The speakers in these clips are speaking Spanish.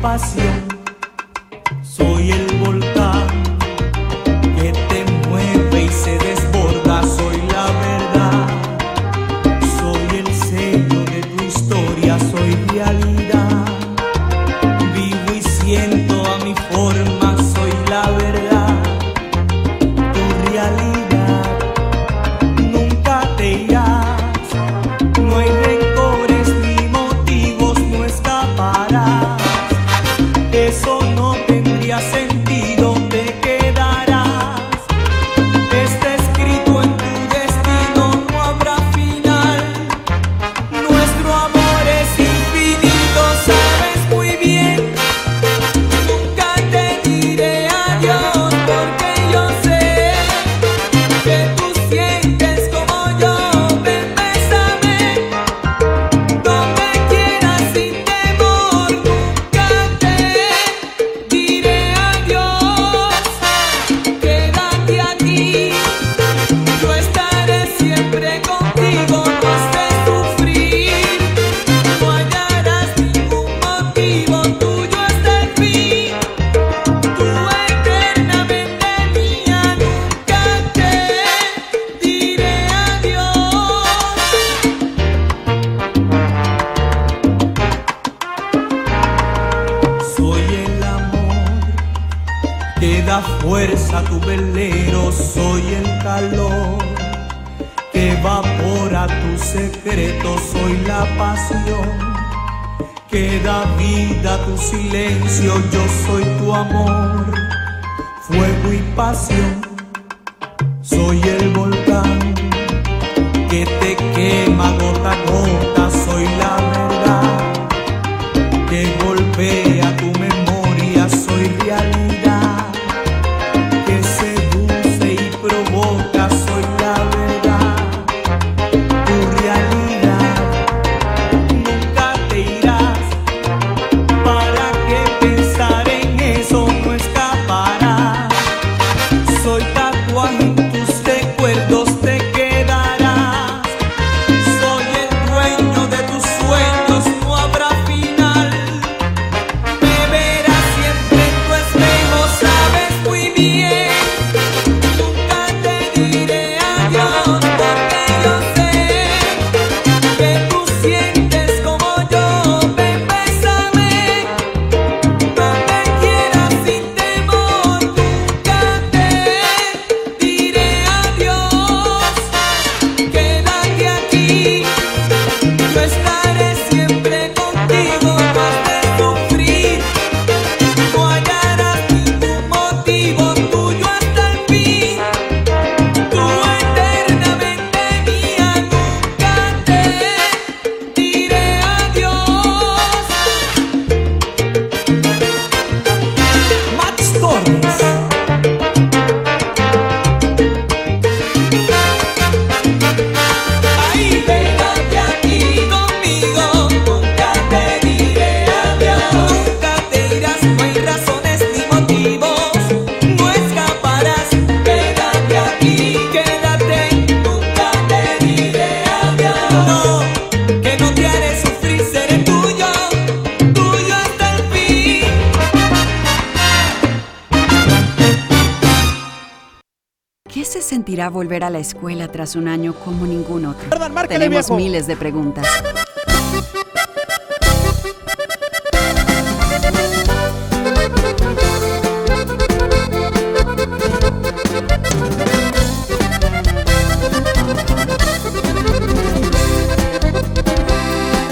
passeando. volver a la escuela tras un año como ningún otro. Perdón, Tenemos viejo. miles de preguntas.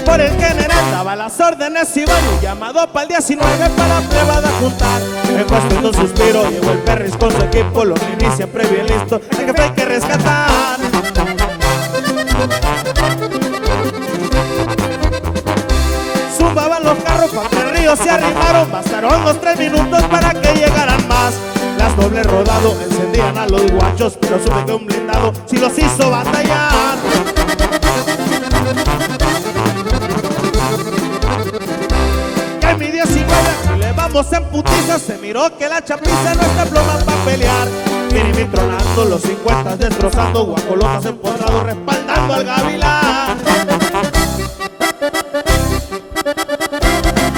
Por el general daba las órdenes y Balu llamado para el 19 para prueba de juntar. Me costó un suspiro, llegó el Perris con su equipo, los ninis siempre bien listo jefe hay que rescatar. Subaban los carros contra el río, se arrimaron, bastaron los tres minutos para que llegaran más. Las dobles rodado encendían a los guachos, pero supe que un blindado si los hizo batallar. Que mi 19 si le vamos en putiza, se miró que la chapiza no está ploma para pelear. Mini tronando, los 50 destrozando, guacolotas empotrados respaldando al gavilán.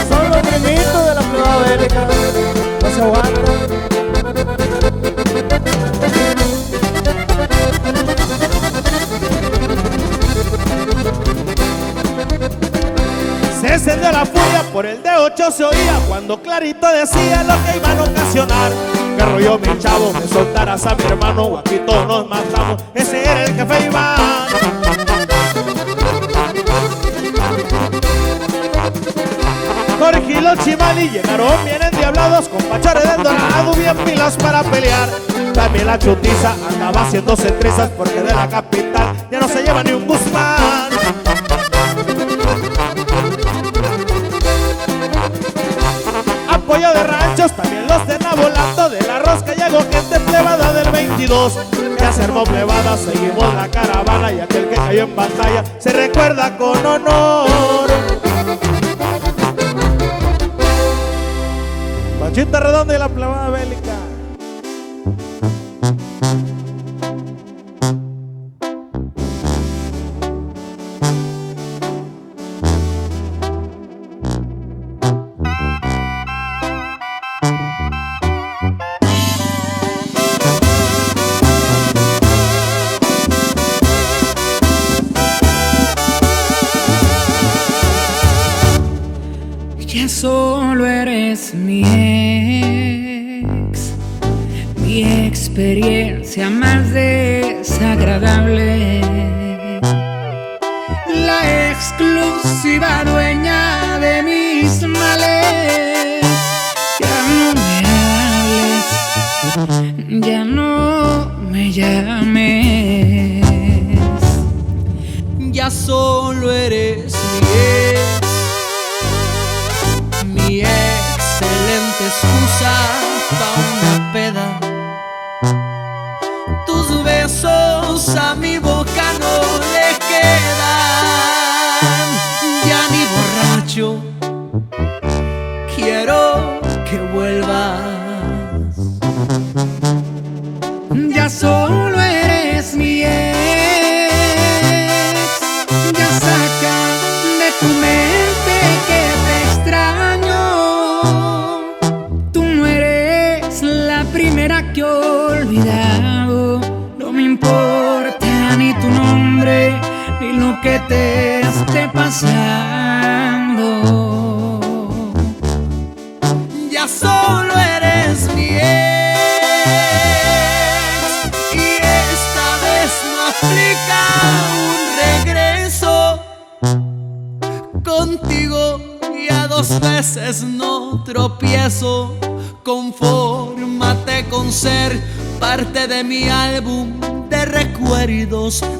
Son los primitos de la prueba bélica. No se aguantan. Se encendió la furia, por el de 8 se oía cuando clarito decía lo que iban a ocasionar. Rollo mi chavo, me soltaras a mi hermano, o aquí todos nos matamos. Ese era el jefe Iván. Jorge y los Chimali llegaron bien endiablados con pachores del dorado, bien pilas para pelear. También la chutiza andaba haciéndose trizas porque de la capital ya no se lleva ni un Guzmán. 22. Ya se armó plebada, seguimos la caravana y aquel que cayó en batalla se recuerda con honor. Panchita Redonda y la plebada bélica.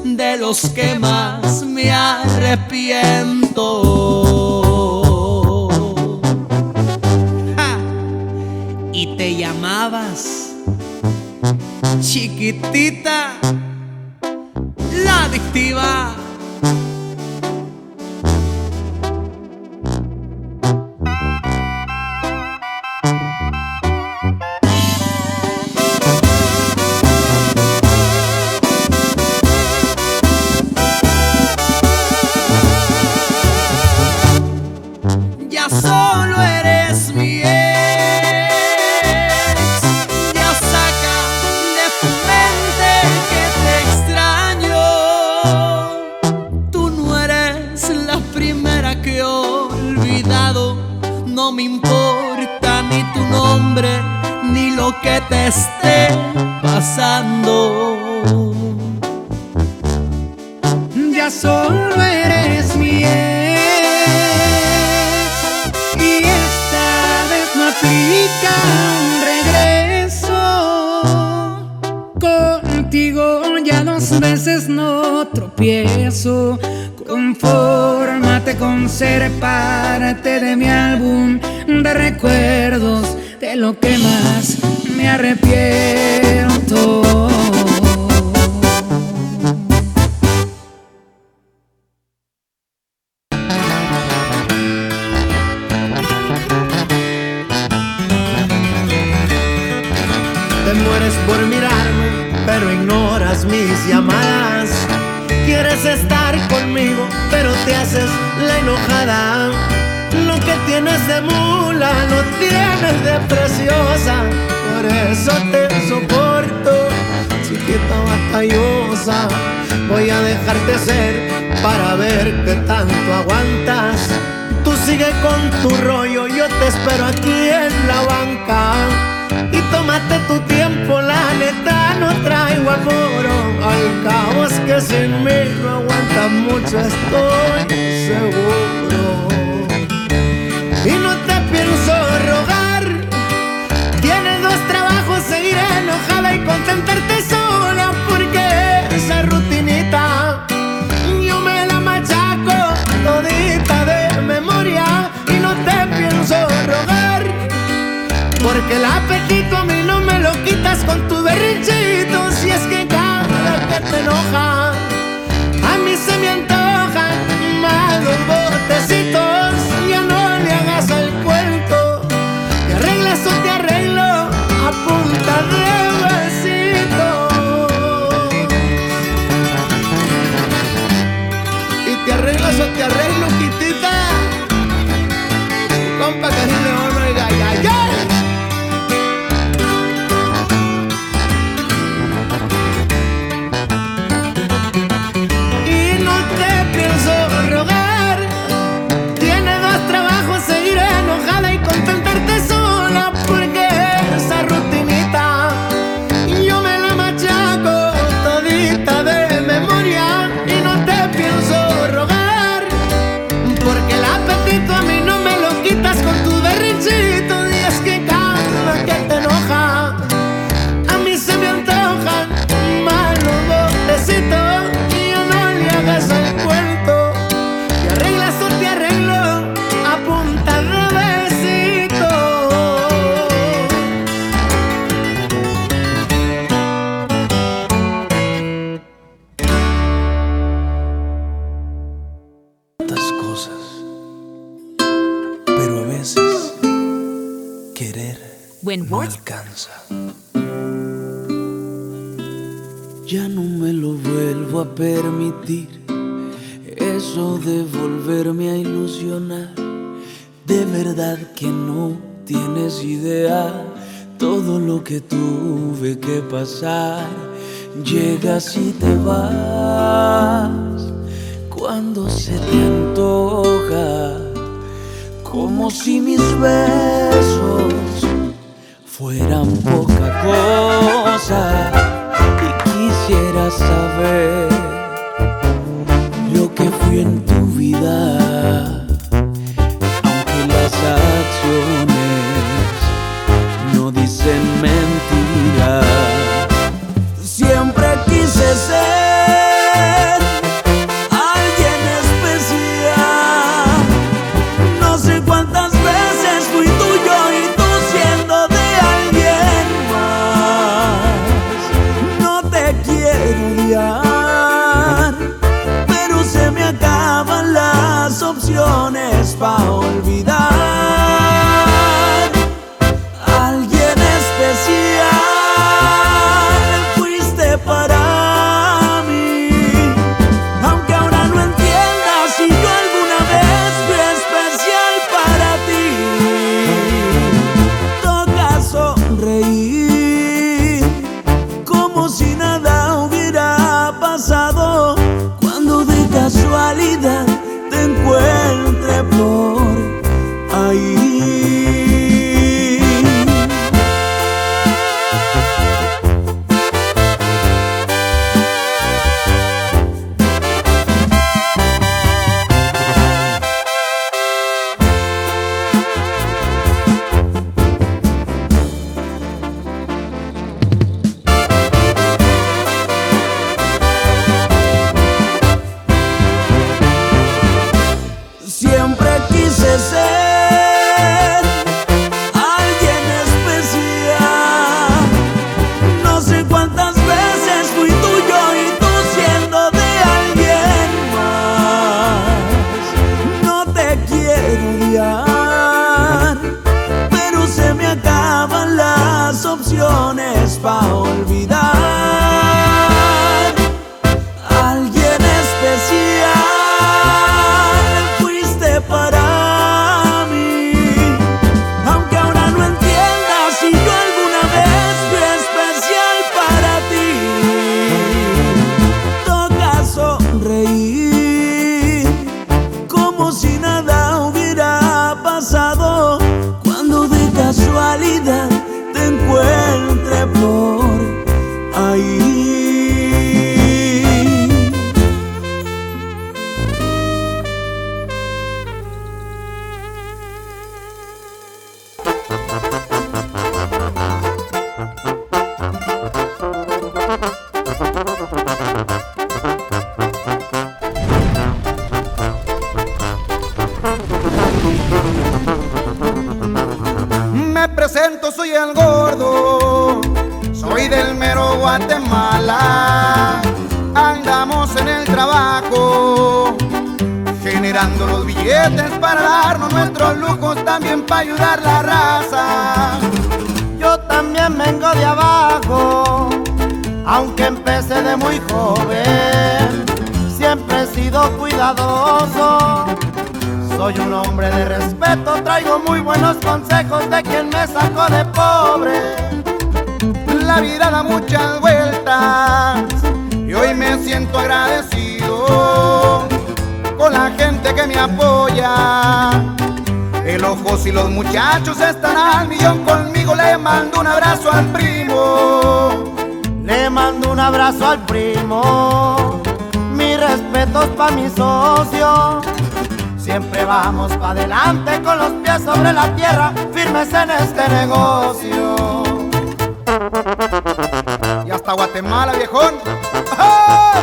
De los que más me arrepiento. llegas y te vas. Cuando se te antoja, como si mis venas casualidad mi socio. Siempre vamos pa' adelante con los pies sobre la tierra, firmes en este negocio. Y hasta Guatemala, viejón. ¡Ah!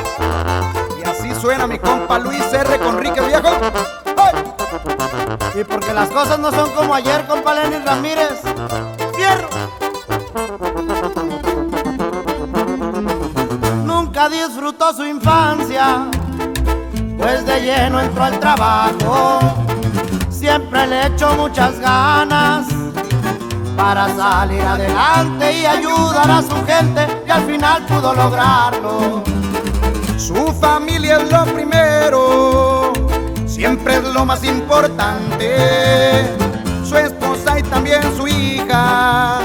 Y así suena mi compa Luis R. Conrique, viejo. Y porque las cosas no son como ayer, compa Lenin Ramírez. Lleno entró al trabajo. Siempre le echó muchas ganas para salir adelante y ayudar a su gente y al final pudo lograrlo. Su familia es lo primero, siempre es lo más importante. Su esposa y también su hija,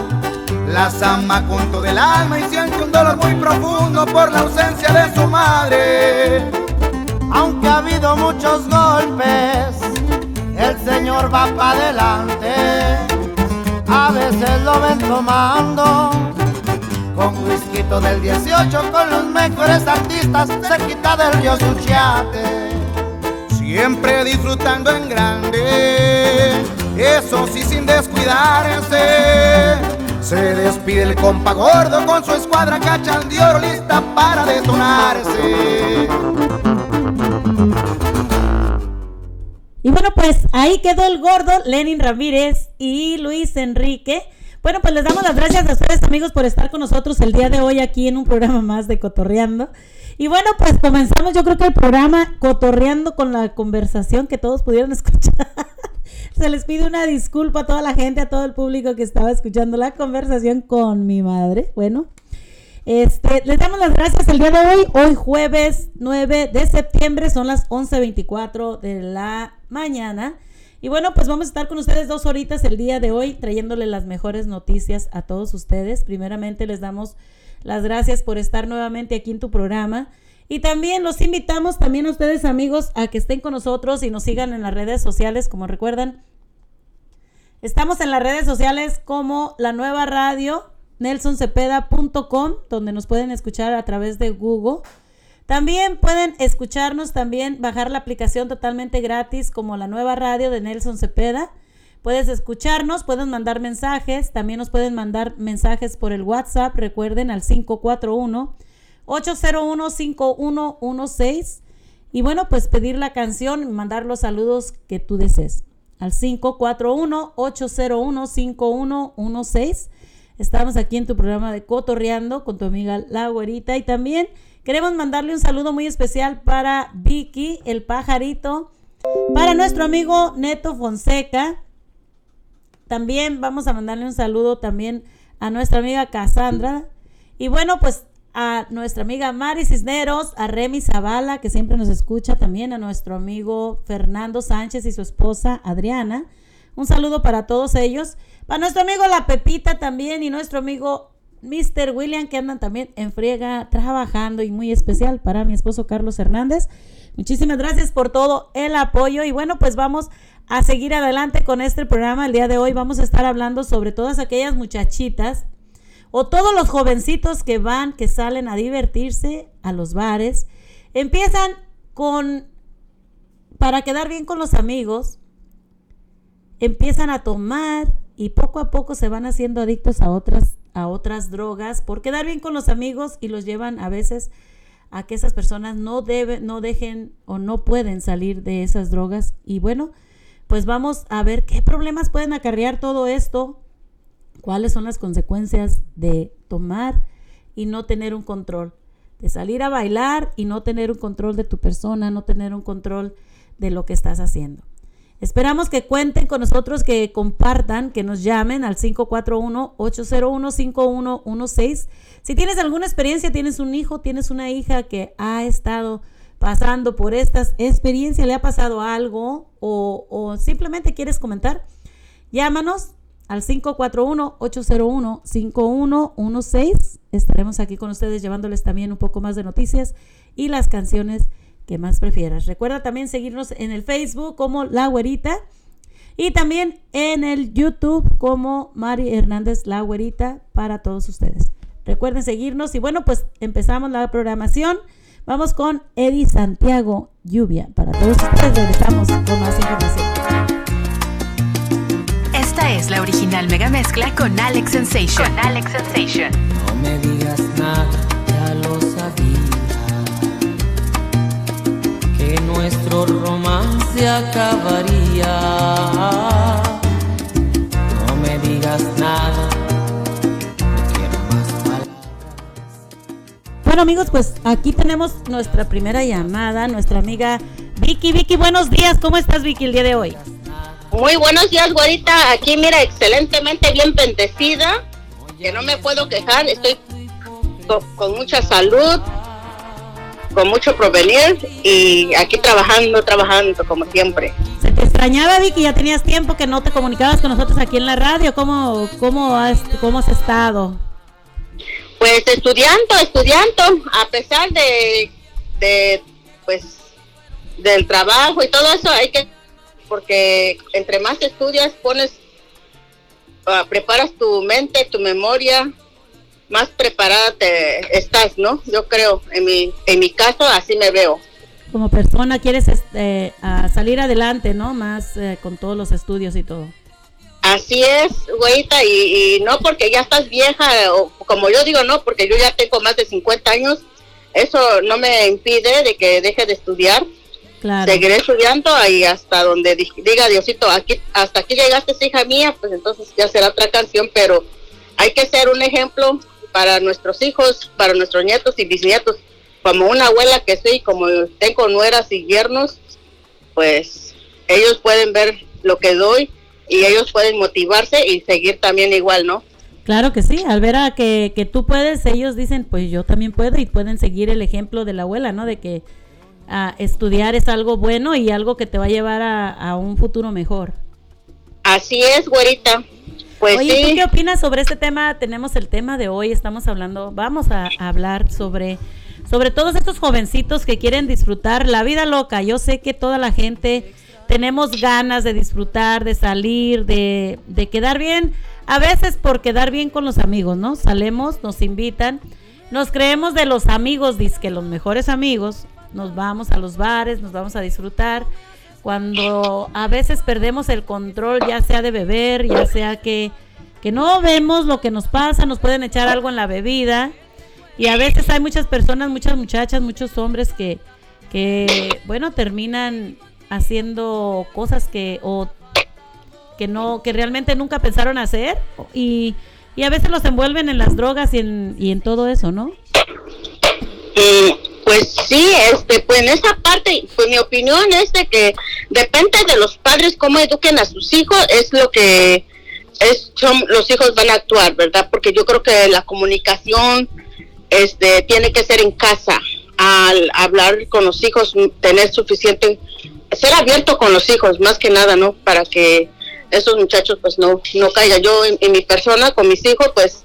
las ama con todo el alma y siente un dolor muy profundo por la ausencia de su madre. Aunque ha habido muchos golpes, el Señor va para adelante. A veces lo ven tomando con whisky del 18 con los mejores artistas, se quita del río Suchiate. Siempre disfrutando en grande, eso sí sin descuidarse. Se despide el compa gordo con su escuadra oro lista para detonarse. Ahí quedó el gordo Lenin Ramírez y Luis Enrique. Bueno, pues les damos las gracias a ustedes amigos por estar con nosotros el día de hoy aquí en un programa más de Cotorreando. Y bueno, pues comenzamos yo creo que el programa Cotorreando con la conversación que todos pudieron escuchar. Se les pide una disculpa a toda la gente, a todo el público que estaba escuchando la conversación con mi madre. Bueno, este, les damos las gracias el día de hoy, hoy jueves 9 de septiembre, son las 11.24 de la mañana. Y bueno, pues vamos a estar con ustedes dos horitas el día de hoy, trayéndole las mejores noticias a todos ustedes. Primeramente les damos las gracias por estar nuevamente aquí en tu programa. Y también los invitamos también a ustedes amigos a que estén con nosotros y nos sigan en las redes sociales, como recuerdan. Estamos en las redes sociales como la nueva radio nelsoncepeda.com, donde nos pueden escuchar a través de Google. También pueden escucharnos, también bajar la aplicación totalmente gratis como la nueva radio de Nelson Cepeda. Puedes escucharnos, pueden mandar mensajes, también nos pueden mandar mensajes por el WhatsApp, recuerden al 541 801 5116 y bueno, pues pedir la canción y mandar los saludos que tú desees al 541 801 5116. Estamos aquí en tu programa de Cotorreando con tu amiga La Güerita y también queremos mandarle un saludo muy especial para Vicky, el pajarito, para nuestro amigo Neto Fonseca. También vamos a mandarle un saludo también a nuestra amiga Cassandra y bueno, pues a nuestra amiga Mari Cisneros, a Remy Zavala, que siempre nos escucha, también a nuestro amigo Fernando Sánchez y su esposa Adriana. Un saludo para todos ellos. Para nuestro amigo La Pepita también y nuestro amigo Mr. William, que andan también en friega trabajando y muy especial para mi esposo Carlos Hernández. Muchísimas gracias por todo el apoyo y bueno, pues vamos a seguir adelante con este programa. El día de hoy vamos a estar hablando sobre todas aquellas muchachitas o todos los jovencitos que van, que salen a divertirse a los bares, empiezan con, para quedar bien con los amigos, empiezan a tomar y poco a poco se van haciendo adictos a otras, a otras drogas por quedar bien con los amigos y los llevan a veces a que esas personas no deben, no dejen o no pueden salir de esas drogas. Y bueno, pues vamos a ver qué problemas pueden acarrear todo esto cuáles son las consecuencias de tomar y no tener un control, de salir a bailar y no tener un control de tu persona, no tener un control de lo que estás haciendo. Esperamos que cuenten con nosotros, que compartan, que nos llamen al 541-801-5116. Si tienes alguna experiencia, tienes un hijo, tienes una hija que ha estado pasando por estas experiencias, le ha pasado algo o, o simplemente quieres comentar, llámanos al 541-801-5116. Estaremos aquí con ustedes llevándoles también un poco más de noticias y las canciones que más prefieras. Recuerda también seguirnos en el Facebook como La Güerita y también en el YouTube como Mari Hernández La Güerita para todos ustedes. Recuerden seguirnos y bueno, pues empezamos la programación. Vamos con Eddie Santiago Lluvia. Para todos ustedes regresamos con más información. Esta es la original mega mezcla con Alex Sensation. Con Alex Sensation. No me digas nada, nuestro romance acabaría. No me digas nada. Bueno amigos, pues aquí tenemos nuestra primera llamada, nuestra amiga Vicky. Vicky, buenos días. ¿Cómo estás Vicky el día de hoy? Muy buenos días, güerita. Aquí, mira, excelentemente bien bendecida. Que no me puedo quejar. Estoy con, con mucha salud, con mucho provenir y aquí trabajando, trabajando como siempre. Se te extrañaba Vicky, ya tenías tiempo que no te comunicabas con nosotros aquí en la radio. ¿Cómo, cómo, has, cómo has estado? Pues estudiando, estudiando, a pesar de, de, pues, del trabajo y todo eso, hay que porque entre más estudias, pones, ah, preparas tu mente, tu memoria, más preparada te estás, ¿no? Yo creo, en mi, en mi caso, así me veo. Como persona quieres este, a salir adelante, ¿no? Más eh, con todos los estudios y todo. Así es, güeyita, y, y no porque ya estás vieja, o como yo digo, no, porque yo ya tengo más de 50 años, eso no me impide de que deje de estudiar. Claro. Seguiré estudiando y hasta donde di- diga Diosito, aquí, hasta aquí llegaste, hija mía, pues entonces ya será otra canción, pero hay que ser un ejemplo para nuestros hijos, para nuestros nietos y bisnietos. Como una abuela que soy, como tengo nueras y yernos, pues ellos pueden ver lo que doy y ellos pueden motivarse y seguir también igual, ¿no? Claro que sí, al ver a que, que tú puedes, ellos dicen, pues yo también puedo y pueden seguir el ejemplo de la abuela, ¿no? De que ah, estudiar es algo bueno y algo que te va a llevar a, a un futuro mejor. Así es, güerita. Pues Oye, ¿tú sí. qué opinas sobre este tema? Tenemos el tema de hoy, estamos hablando, vamos a, a hablar sobre, sobre todos estos jovencitos que quieren disfrutar la vida loca. Yo sé que toda la gente tenemos ganas de disfrutar, de salir, de, de quedar bien, a veces por quedar bien con los amigos, ¿no? Salemos, nos invitan, nos creemos de los amigos, que los mejores amigos, nos vamos a los bares, nos vamos a disfrutar cuando a veces perdemos el control, ya sea de beber, ya sea que, que no vemos lo que nos pasa, nos pueden echar algo en la bebida. Y a veces hay muchas personas, muchas muchachas, muchos hombres que, que bueno, terminan haciendo cosas que, o que no, que realmente nunca pensaron hacer y, y a veces los envuelven en las drogas y en, y en todo eso, ¿no? Mm, Pues sí, este, pues en esa parte, pues mi opinión es de que depende de los padres cómo eduquen a sus hijos, es lo que es, son, los hijos van a actuar, ¿verdad? Porque yo creo que la comunicación este, tiene que ser en casa. Al hablar con los hijos, tener suficiente, ser abierto con los hijos, más que nada, ¿no? Para que esos muchachos pues no, no caigan. Yo en, en mi persona, con mis hijos, pues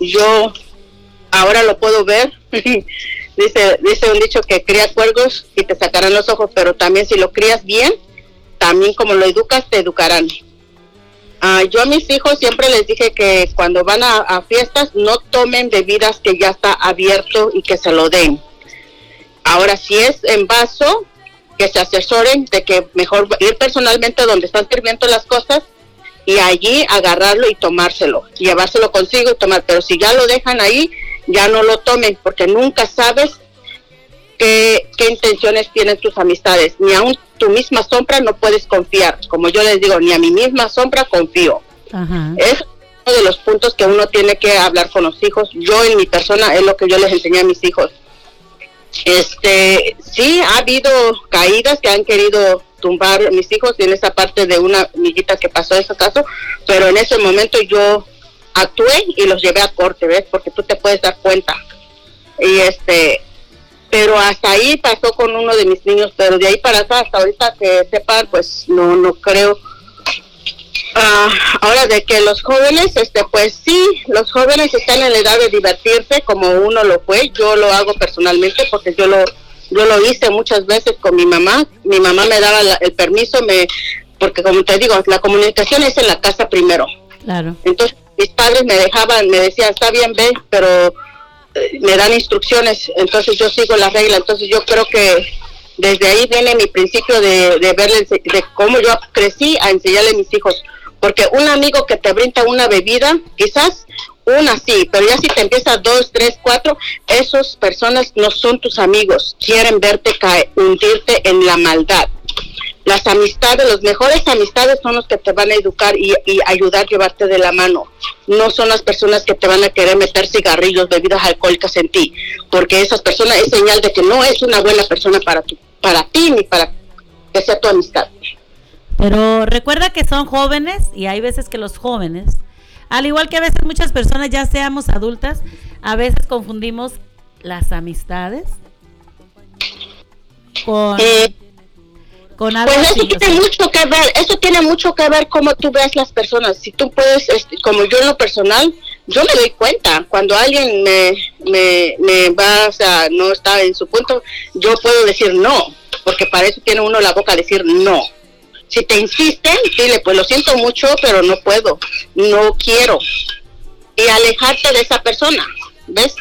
yo ahora lo puedo ver. dice, dice un dicho que cría cuervos y te sacarán los ojos, pero también si lo crías bien, también como lo educas, te educarán. Ah, yo a mis hijos siempre les dije que cuando van a, a fiestas no tomen bebidas que ya está abierto y que se lo den. Ahora, si es en vaso, que se asesoren de que mejor ir personalmente donde están sirviendo las cosas y allí agarrarlo y tomárselo, llevárselo consigo y tomar. Pero si ya lo dejan ahí, ya no lo tomen, porque nunca sabes qué, qué intenciones tienen tus amistades. Ni aun tu misma sombra no puedes confiar. Como yo les digo, ni a mi misma sombra confío. Ajá. Es uno de los puntos que uno tiene que hablar con los hijos. Yo en mi persona es lo que yo les enseñé a mis hijos. Este, sí, ha habido caídas que han querido tumbar mis hijos en esa parte de una amiguita que pasó ese caso, pero en ese momento yo actué y los llevé a corte, ¿ves? Porque tú te puedes dar cuenta. Y este, pero hasta ahí pasó con uno de mis niños, pero de ahí para acá, hasta ahorita que sepan, pues no, no creo. Ah, ahora de que los jóvenes, este, pues sí, los jóvenes están en la edad de divertirse como uno lo fue. Yo lo hago personalmente porque yo lo, yo lo hice muchas veces con mi mamá. Mi mamá me daba la- el permiso, me, porque como te digo, la comunicación es en la casa primero. Claro. Entonces mis padres me dejaban, me decían, está bien, ve, pero eh, me dan instrucciones, entonces yo sigo la regla. Entonces yo creo que desde ahí viene mi principio de, de verle, de cómo yo crecí a enseñarle a mis hijos. Porque un amigo que te brinda una bebida, quizás una sí, pero ya si te empieza dos, tres, cuatro, esas personas no son tus amigos, quieren verte caer, hundirte en la maldad. Las amistades, las mejores amistades son los que te van a educar y, y ayudar a llevarte de la mano. No son las personas que te van a querer meter cigarrillos, bebidas alcohólicas en ti, porque esas personas es señal de que no es una buena persona para, tu, para ti ni para que sea tu amistad. Pero recuerda que son jóvenes y hay veces que los jóvenes, al igual que a veces muchas personas ya seamos adultas, a veces confundimos las amistades con, con algo Pues así, eso o tiene sea, mucho que ver, eso tiene mucho que ver cómo tú ves las personas. Si tú puedes, este, como yo en lo personal, yo me doy cuenta cuando alguien me, me, me va, o sea, no está en su punto, yo puedo decir no, porque para eso tiene uno la boca decir no. Si te insisten, dile, pues lo siento mucho, pero no puedo, no quiero. Y alejarte de esa persona, ¿ves?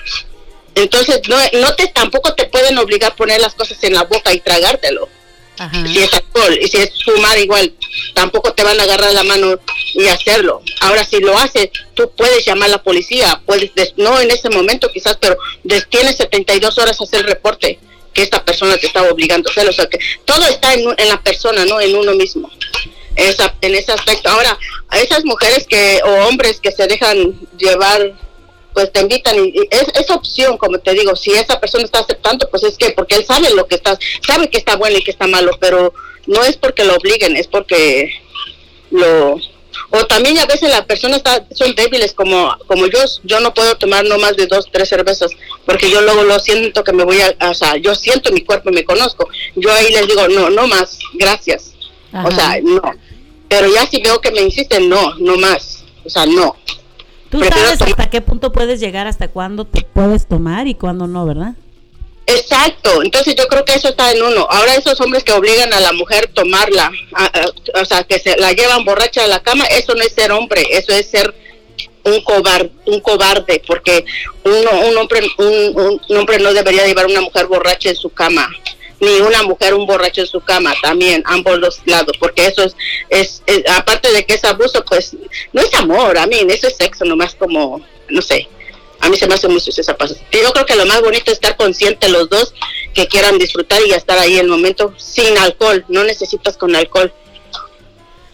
Entonces, no, no te tampoco te pueden obligar a poner las cosas en la boca y tragártelo si es alcohol y si es fumar igual, tampoco te van a agarrar la mano y hacerlo. Ahora, si lo haces, tú puedes llamar a la policía, puedes, des- no en ese momento quizás, pero tienes 72 horas a hacer reporte que esta persona te está obligando a hacerlo. O sea, que todo está en, en la persona, no en uno mismo. Esa, en ese aspecto. Ahora, a esas mujeres que o hombres que se dejan llevar pues te invitan y, y es, es opción, como te digo, si esa persona está aceptando, pues es que porque él sabe lo que está, sabe que está bueno y que está malo, pero no es porque lo obliguen, es porque lo o también a veces las personas son débiles como como yo yo no puedo tomar no más de dos tres cervezas porque yo luego lo siento que me voy a o sea yo siento mi cuerpo y me conozco yo ahí les digo no no más gracias o sea no pero ya si veo que me insisten no no más o sea no Tú sabes hasta qué punto puedes llegar, hasta cuándo te puedes tomar y cuándo no, ¿verdad? Exacto, entonces yo creo que eso está en uno. Ahora esos hombres que obligan a la mujer tomarla, a- a- o sea, que se la llevan borracha a la cama, eso no es ser hombre, eso es ser un cobarde, un cobarde, porque uno, un hombre, un, un- un hombre no debería llevar una mujer borracha en su cama, ni una mujer un borracho en su cama, también ambos los lados, porque eso es, es, es- aparte de que es abuso, pues no es amor, a mí, eso es sexo, nomás como, no sé, a mí se me hace mucho esa cosa. Y Yo creo que lo más bonito es estar conscientes los dos que quieran disfrutar y estar ahí el momento sin alcohol, no necesitas con alcohol.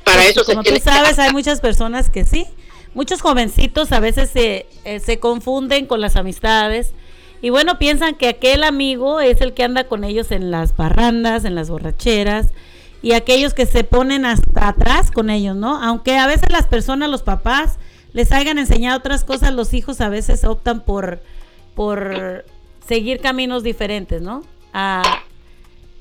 Para Pues, eso se como tiene tú sabes, hay muchas personas que sí. Muchos jovencitos a veces se, eh, se confunden con las amistades y bueno, piensan que aquel amigo es el que anda con ellos en las parrandas, en las borracheras y aquellos que se ponen hasta atrás con ellos, ¿no? Aunque a veces las personas, los papás, les hayan enseñado otras cosas, los hijos a veces optan por, por seguir caminos diferentes, ¿no? A,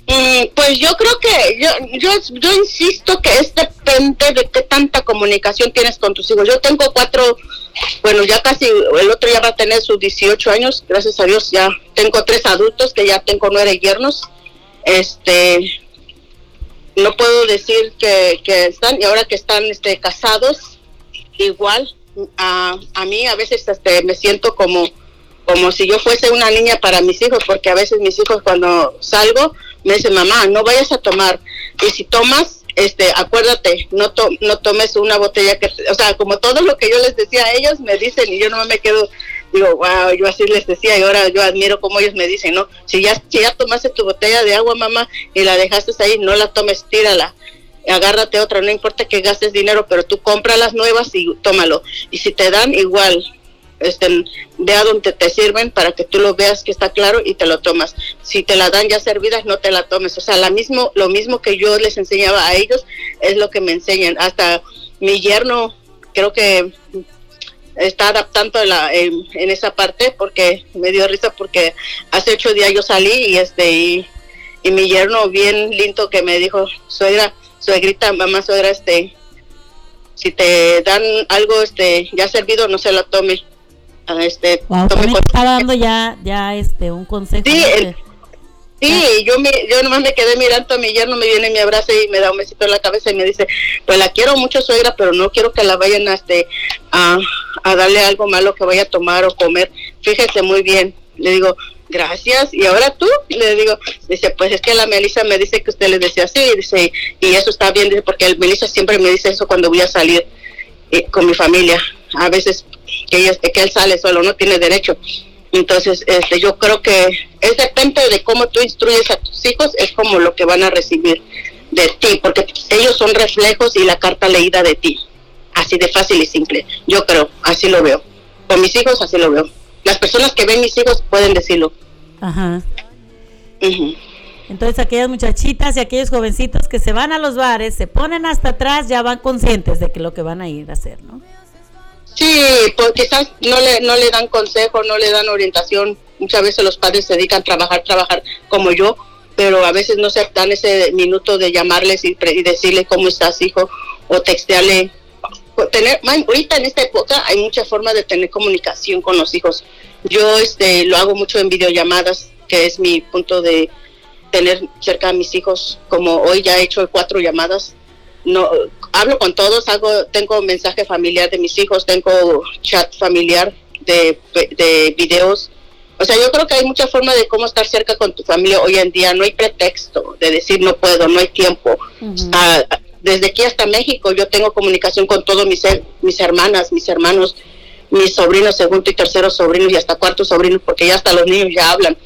pues yo creo que yo, yo, yo insisto que es depende de qué tanta comunicación tienes con tus hijos. Yo tengo cuatro, bueno, ya casi, el otro ya va a tener sus 18 años, gracias a Dios ya tengo tres adultos que ya tengo nueve yernos. Este, no puedo decir que, que están, y ahora que están este, casados, igual, a, a mí a veces este, me siento como como si yo fuese una niña para mis hijos, porque a veces mis hijos cuando salgo me dicen, mamá, no vayas a tomar. Y si tomas, este, acuérdate, no, to no tomes una botella que, o sea, como todo lo que yo les decía a ellos, me dicen y yo no me quedo, digo, wow, yo así les decía y ahora yo admiro cómo ellos me dicen, no, si ya, si ya tomaste tu botella de agua, mamá, y la dejaste ahí, no la tomes, tírala agárrate otra, no importa que gastes dinero, pero tú compra las nuevas y tómalo. Y si te dan, igual, este, ve a donde te sirven para que tú lo veas que está claro y te lo tomas. Si te la dan ya servidas, no te la tomes. O sea, la mismo, lo mismo que yo les enseñaba a ellos es lo que me enseñan. Hasta mi yerno creo que está adaptando la, en, esa parte porque me dio risa porque hace ocho días yo salí y este y, y mi yerno bien lindo que me dijo suegra suegrita mamá suegra este si te dan algo este ya servido no se lo tome este wow, tome está dando ya ya este un consejo sí, ¿no? el, sí yo me yo nomás me quedé mirando a mi yerno me viene y me abraza y me da un besito en la cabeza y me dice pues la quiero mucho suegra pero no quiero que la vayan a este a, a darle algo malo que vaya a tomar o comer fíjese muy bien le digo gracias y ahora tú le digo dice pues es que la Melissa me dice que usted le decía así dice y eso está bien dice, porque el Melissa siempre me dice eso cuando voy a salir eh, con mi familia. A veces que, que él sale solo, no tiene derecho. Entonces, este, yo creo que es depende de cómo tú instruyes a tus hijos, es como lo que van a recibir de ti, porque ellos son reflejos y la carta leída de ti. Así de fácil y simple. Yo creo, así lo veo. Con mis hijos, así lo veo. Las personas que ven mis hijos pueden decirlo. Ajá. Entonces aquellas muchachitas y aquellos jovencitos que se van a los bares, se ponen hasta atrás, ya van conscientes de que lo que van a ir a hacer, ¿no? Sí, pues quizás no le, no le dan consejo, no le dan orientación. Muchas veces los padres se dedican a trabajar, trabajar como yo, pero a veces no se dan ese minuto de llamarles y, y decirle cómo estás, hijo, o textearle. O Tener, ahorita en esta época hay muchas formas de tener comunicación con los hijos. Yo este lo hago mucho en videollamadas, que es mi punto de tener cerca a mis hijos. Como hoy ya he hecho cuatro llamadas no hablo con todos, hago, tengo mensaje familiar de mis hijos, tengo chat familiar de, de videos. O sea, yo creo que hay muchas formas de cómo estar cerca con tu familia hoy en día. No hay pretexto de decir no puedo, no hay tiempo. Ah, desde aquí hasta México yo tengo comunicación con todos mis, mis hermanas, mis hermanos, mis sobrinos, segundo y tercero sobrinos y hasta cuarto sobrinos, porque ya hasta los niños ya hablan.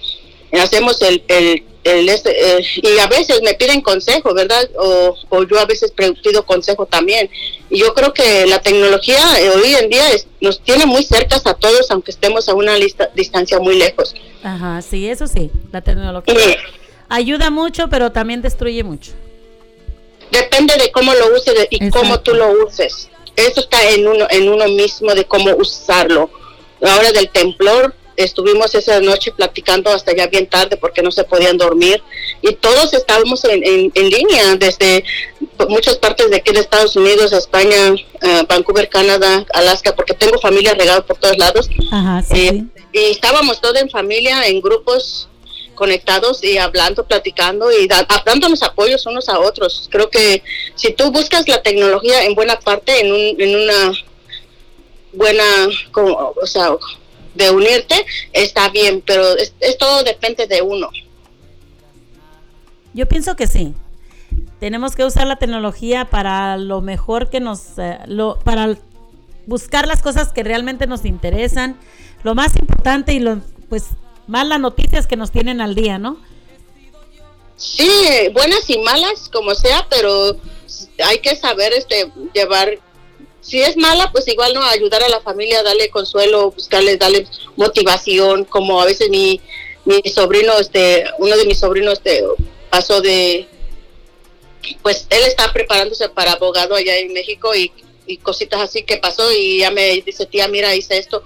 Hacemos el, el, el este, eh, y a veces me piden consejo, ¿verdad? O, o yo a veces pido consejo también. Y yo creo que la tecnología eh, hoy en día es- nos tiene muy cercas a todos, aunque estemos a una lista- distancia muy lejos. Ajá, sí, eso sí, la tecnología ayuda mucho, pero también destruye mucho. Depende de cómo lo uses y cómo tú lo uses. Eso está en uno, en uno mismo de cómo usarlo. Ahora del temblor, estuvimos esa noche platicando hasta ya bien tarde porque no se podían dormir y todos estábamos en, en- en línea desde muchas partes de aquí de Estados Unidos, España, eh, Vancouver, Canadá, Alaska, porque tengo familia regada por todos lados. Ajá, sí. Eh, y estábamos todos en familia, en grupos conectados y hablando, platicando y da- dándonos apoyos unos a otros. Creo que si tú buscas la tecnología en buena parte, en, un, en una buena, como, o sea, de unirte, está bien, pero es, es todo depende de uno. Yo pienso que sí. Tenemos que usar la tecnología para lo mejor que nos, eh, lo, para buscar las cosas que realmente nos interesan. Lo más importante y lo, pues, más las noticias que nos tienen al día, ¿no? Sí, buenas y malas, como sea, pero hay que saber este llevar. Si es mala, pues igual no ayudar a la familia, darle consuelo, buscarles, darle motivación, como a veces mi, mi sobrino, este, uno de mis sobrinos, este, pasó de pues él está preparándose para abogado allá en México y, y cositas así que pasó y ya me dice, tía, mira, hice esto.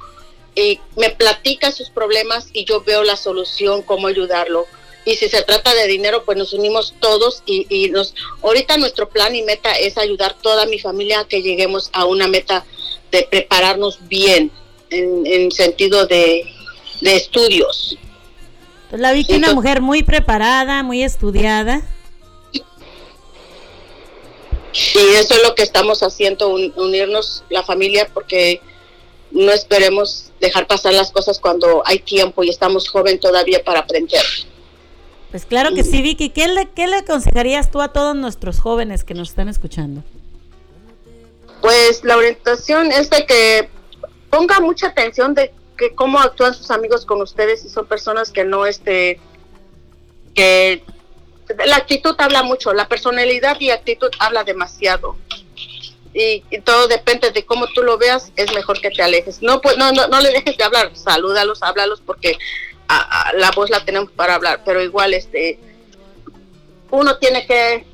Y me platica sus problemas y yo veo la solución, cómo ayudarlo. Y si se trata de dinero, pues nos unimos todos y, y nos, ahorita nuestro plan y meta es ayudar toda mi familia a que lleguemos a una meta de prepararnos bien en, en sentido de, de estudios. Pues la vi que una mujer muy preparada, muy estudiada. Y eso es lo que estamos haciendo, un- unirnos la familia, porque no esperemos dejar pasar las cosas cuando hay tiempo y estamos joven todavía para aprender. Pues claro que sí, Vicky. ¿Qué le, ¿Qué le aconsejarías tú a todos nuestros jóvenes que nos están escuchando? Pues la orientación es de que ponga mucha atención de que cómo actúan sus amigos con ustedes y son personas que no este que la actitud habla mucho, la personalidad y actitud habla demasiado. Y, y todo depende de cómo tú lo veas, es mejor que te alejes. No pues no no, no le dejes de hablar, salúdalos, háblalos porque la voz la tenemos para hablar, pero igual este uno tiene que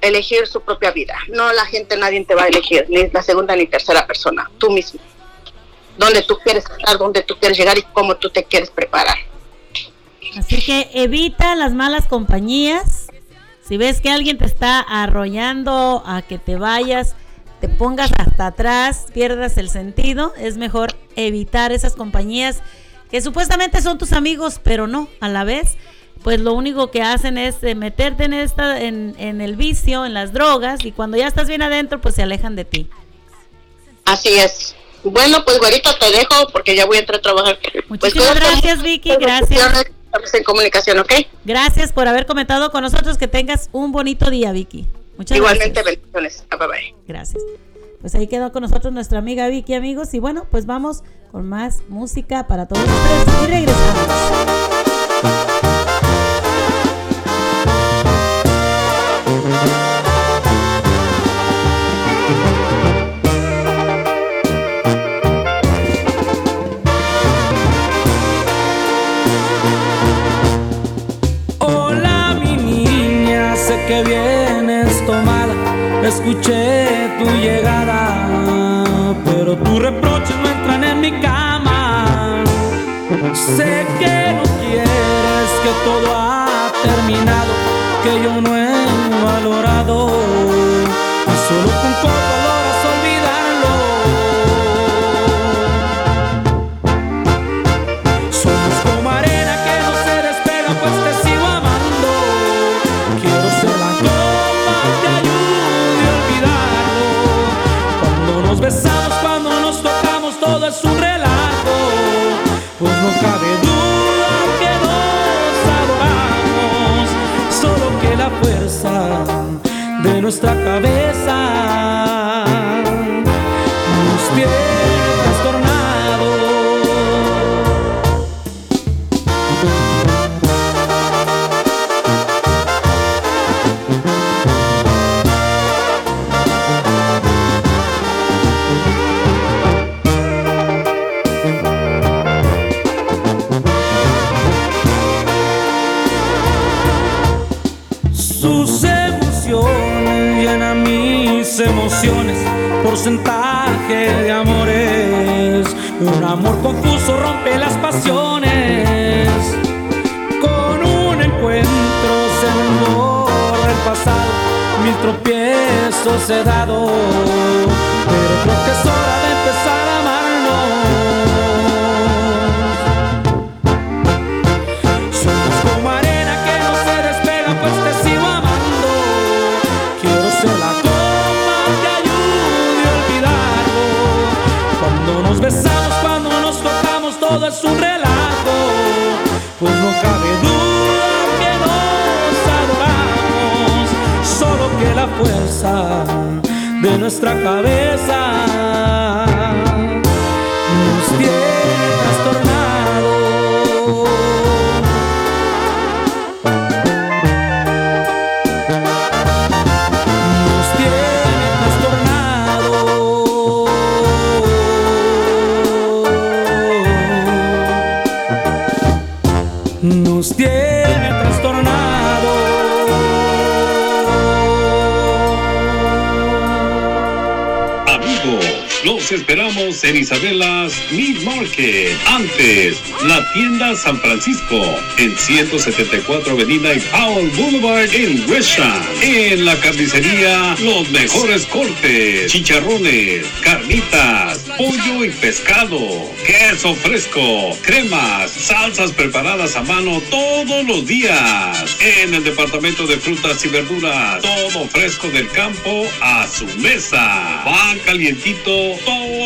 elegir su propia vida. No la gente, nadie te va a elegir, ni la segunda ni tercera persona, tú mismo. Donde tú quieres estar, donde tú quieres llegar y cómo tú te quieres preparar. Así que evita las malas compañías. Si ves que alguien te está arrollando a que te vayas, te pongas hasta atrás, pierdas el sentido, es mejor evitar esas compañías que supuestamente son tus amigos, pero no, a la vez, pues lo único que hacen es eh, meterte en esta, en, en el vicio, en las drogas, y cuando ya estás bien adentro, pues se alejan de ti. Así es. Bueno, pues güerito, te dejo porque ya voy a entrar a trabajar. Pues, Muchísimas gracias. Vicky, gracias. Estamos en comunicación, ¿ok? Gracias por haber comentado con nosotros, que tengas un bonito día, Vicky. Muchas Igualmente, gracias. bendiciones. Bye bye. Gracias. Pues ahí quedó con nosotros nuestra amiga Vicky, amigos. Y bueno, pues vamos con más música para todos ustedes. Y regresamos. Hola mi niña, sé que vienes tomada, escuché tu llegada, Sé que no quieres que todo ha terminado, que yo no he valorado, Pues no cabe duda que nos adoramos. Solo que la fuerza de nuestra cabeza nos tiene porcentaje de amores. Un amor confuso rompe las pasiones. Con un encuentro se borra el pasado, mil tropiezos he dado. Nuestra cabeza Esperamos en Isabelas Meat Market. Antes, la tienda San Francisco en 174 Avenida y Powell Boulevard en Gresham. En la carnicería, los mejores cortes, chicharrones, carnitas, pollo y pescado, queso fresco, cremas, salsas preparadas a mano todos los días. En el departamento de frutas y verduras, todo fresco del campo a su mesa. Pan calientito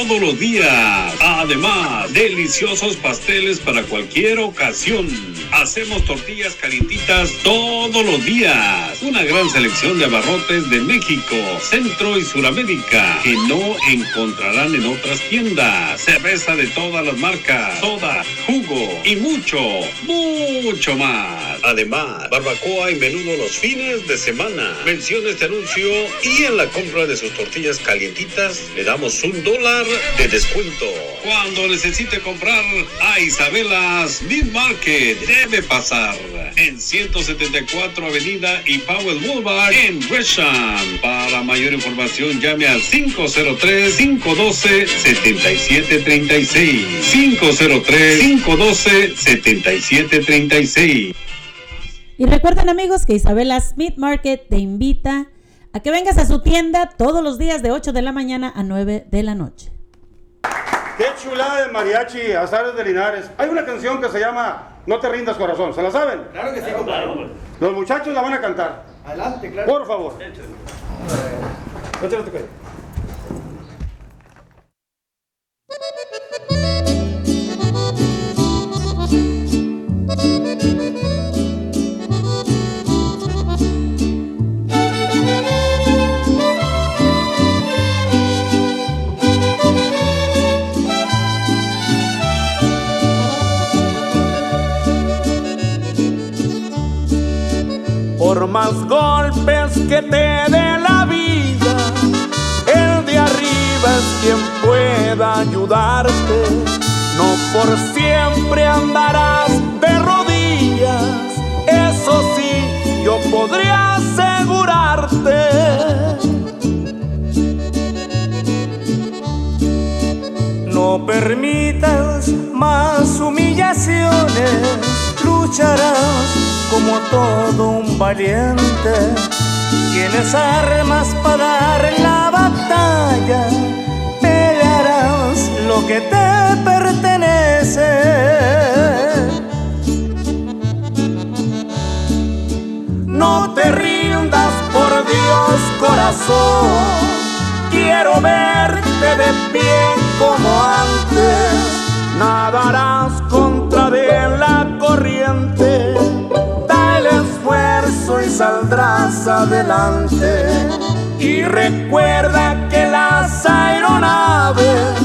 todos los días. Además, deliciosos pasteles para cualquier ocasión. Hacemos tortillas calientitas todos los días. Una gran selección de abarrotes de México, Centro y Suramérica que no encontrarán en otras tiendas. Cerveza de todas las marcas, soda, jugo y mucho, mucho más. Además, barbacoa y menudo los fines de semana. Mencione este anuncio y en la compra de sus tortillas calientitas le damos un dólar de descuento. Cuando necesite comprar a Isabelas Meat Market, debe pasar en 174 Avenida y Powell Boulevard en Gresham. Para mayor información llame al 503-512-7736. 503-512-7736. Y recuerden amigos que Isabela Smith Market te invita a que vengas a su tienda todos los días de 8 de la mañana a 9 de la noche. Qué chulada de mariachi, Azares de Linares. Hay una canción que se llama No te rindas corazón, ¿se la saben? Claro que sí, compadre. Los muchachos la van a cantar. Adelante, claro. Por favor. Échale tu Por más golpes que te dé la vida, el de arriba es quien pueda ayudarte. No por siempre andarás de rodillas, eso sí, yo podría asegurarte. No permitas más humillaciones, lucharás como todo un valiente. Tienes armas para dar la batalla, pelearás lo que te pertenece. No te rindas por Dios corazón, quiero verte de pie como antes. Nadarás contra saldrás adelante. Y recuerda que las aeronaves,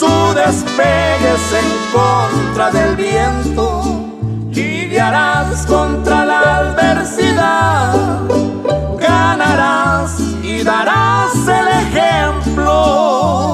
su despegue es en contra del viento. Lidiarás contra la adversidad, ganarás y darás el ejemplo.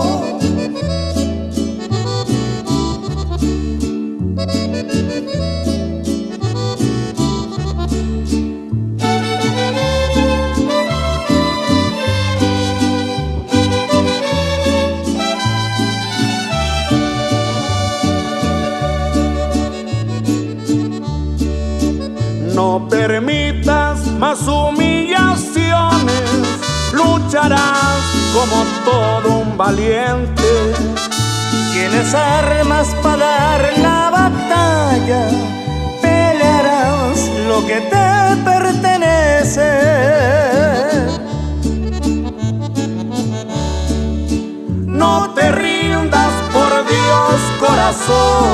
No permitas más humillaciones, lucharás como todo un valiente. Tienes armas para dar la batalla, pelearás lo que te pertenece. No te rindas por Dios corazón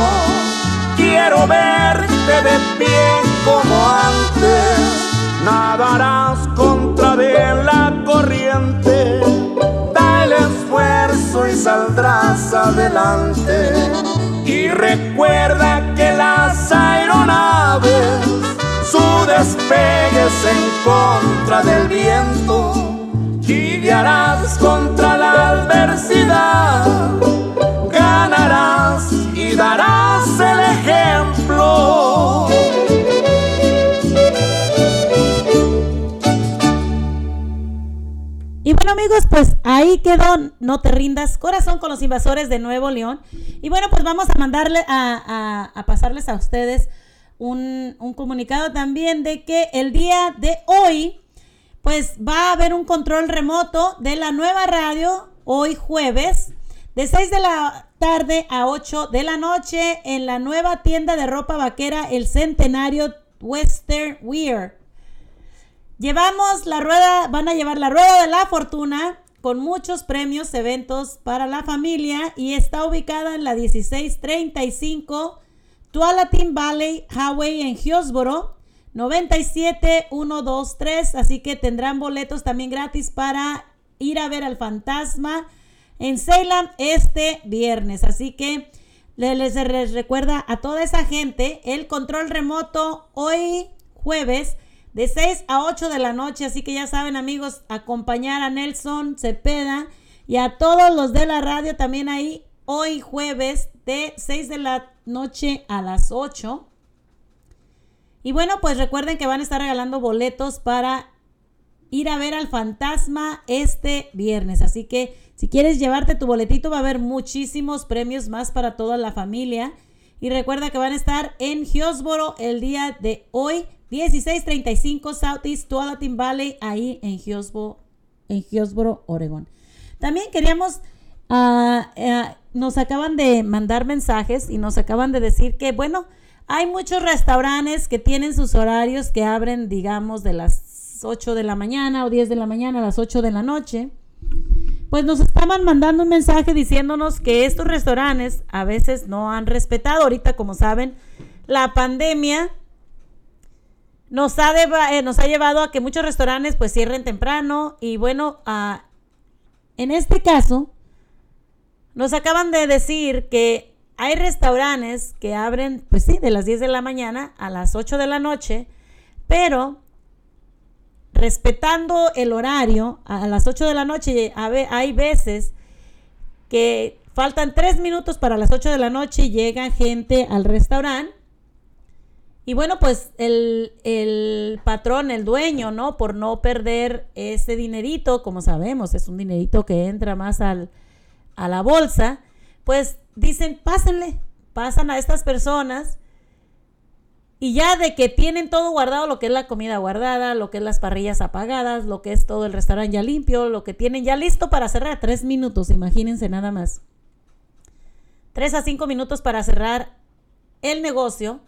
quiero verte de pie como antes. Nadarás contra de la corriente, da el esfuerzo y saldrás adelante. Y recuerda que las aeronaves, su despegue es en contra del viento. Lidiarás contra la adversidad, ganarás y darás bueno amigos, pues ahí quedó No te rindas corazón con los invasores de Nuevo León. Y bueno, pues vamos a mandarle a, pasarles a ustedes un, un comunicado también de que el día de hoy, pues va a haber un control remoto de la nueva radio hoy jueves de 6 de la tarde a 8 de la noche en la nueva tienda de ropa vaquera El Centenario Western Wear. Llevamos la rueda, van a llevar la rueda de la fortuna con muchos premios, eventos para la familia y está ubicada en la 1635 Tualatin Valley Highway en Hillsboro 97123, así que tendrán boletos también gratis para ir a ver al fantasma en Salem este viernes, así que le- les, les recuerda a toda esa gente el control remoto hoy jueves de 6 a 8 de la noche. Así que ya saben, amigos, acompañar a Nelson Cepeda y a todos los de la radio también ahí hoy jueves de 6 de la noche a las 8. Y bueno, pues recuerden que van a estar regalando boletos para ir a ver al fantasma este viernes. Así que si quieres llevarte tu boletito, va a haber muchísimos premios más para toda la familia. Y recuerda que van a estar en Hillsboro el día de hoy, 1635 Southeast Tualatin Valley, ahí en Hillsboro, en Hillsboro, Oregon. También queríamos, ah, ah, nos acaban de mandar mensajes y nos acaban de decir que, bueno, hay muchos restaurantes que tienen sus horarios que abren, digamos, de las 8 de la mañana o 10 de la mañana a las 8 de la noche. Pues nos estaban mandando un mensaje diciéndonos que estos restaurantes a veces no han respetado. Ahorita, como saben, la pandemia nos ha, eh, nos ha llevado a que muchos restaurantes pues cierren temprano. Y bueno, ah, en este caso, nos acaban de decir que hay restaurantes que abren, pues sí, de las 10 de la mañana a las 8 de la noche, pero respetando el horario, a las 8 de la noche hay veces que faltan 3 minutos para las 8 de la noche y llega gente al restaurante. Y bueno, pues el, el patrón, el dueño, ¿no? Por no perder ese dinerito, como sabemos, es un dinerito que entra más al, a la bolsa, pues dicen, pásenle, pasan a estas personas y ya de que tienen todo guardado, lo que es la comida guardada, lo que es las parrillas apagadas, lo que es todo el restaurante ya limpio, lo que tienen ya listo para cerrar, tres minutos, imagínense nada más. Tres a cinco minutos para cerrar el negocio,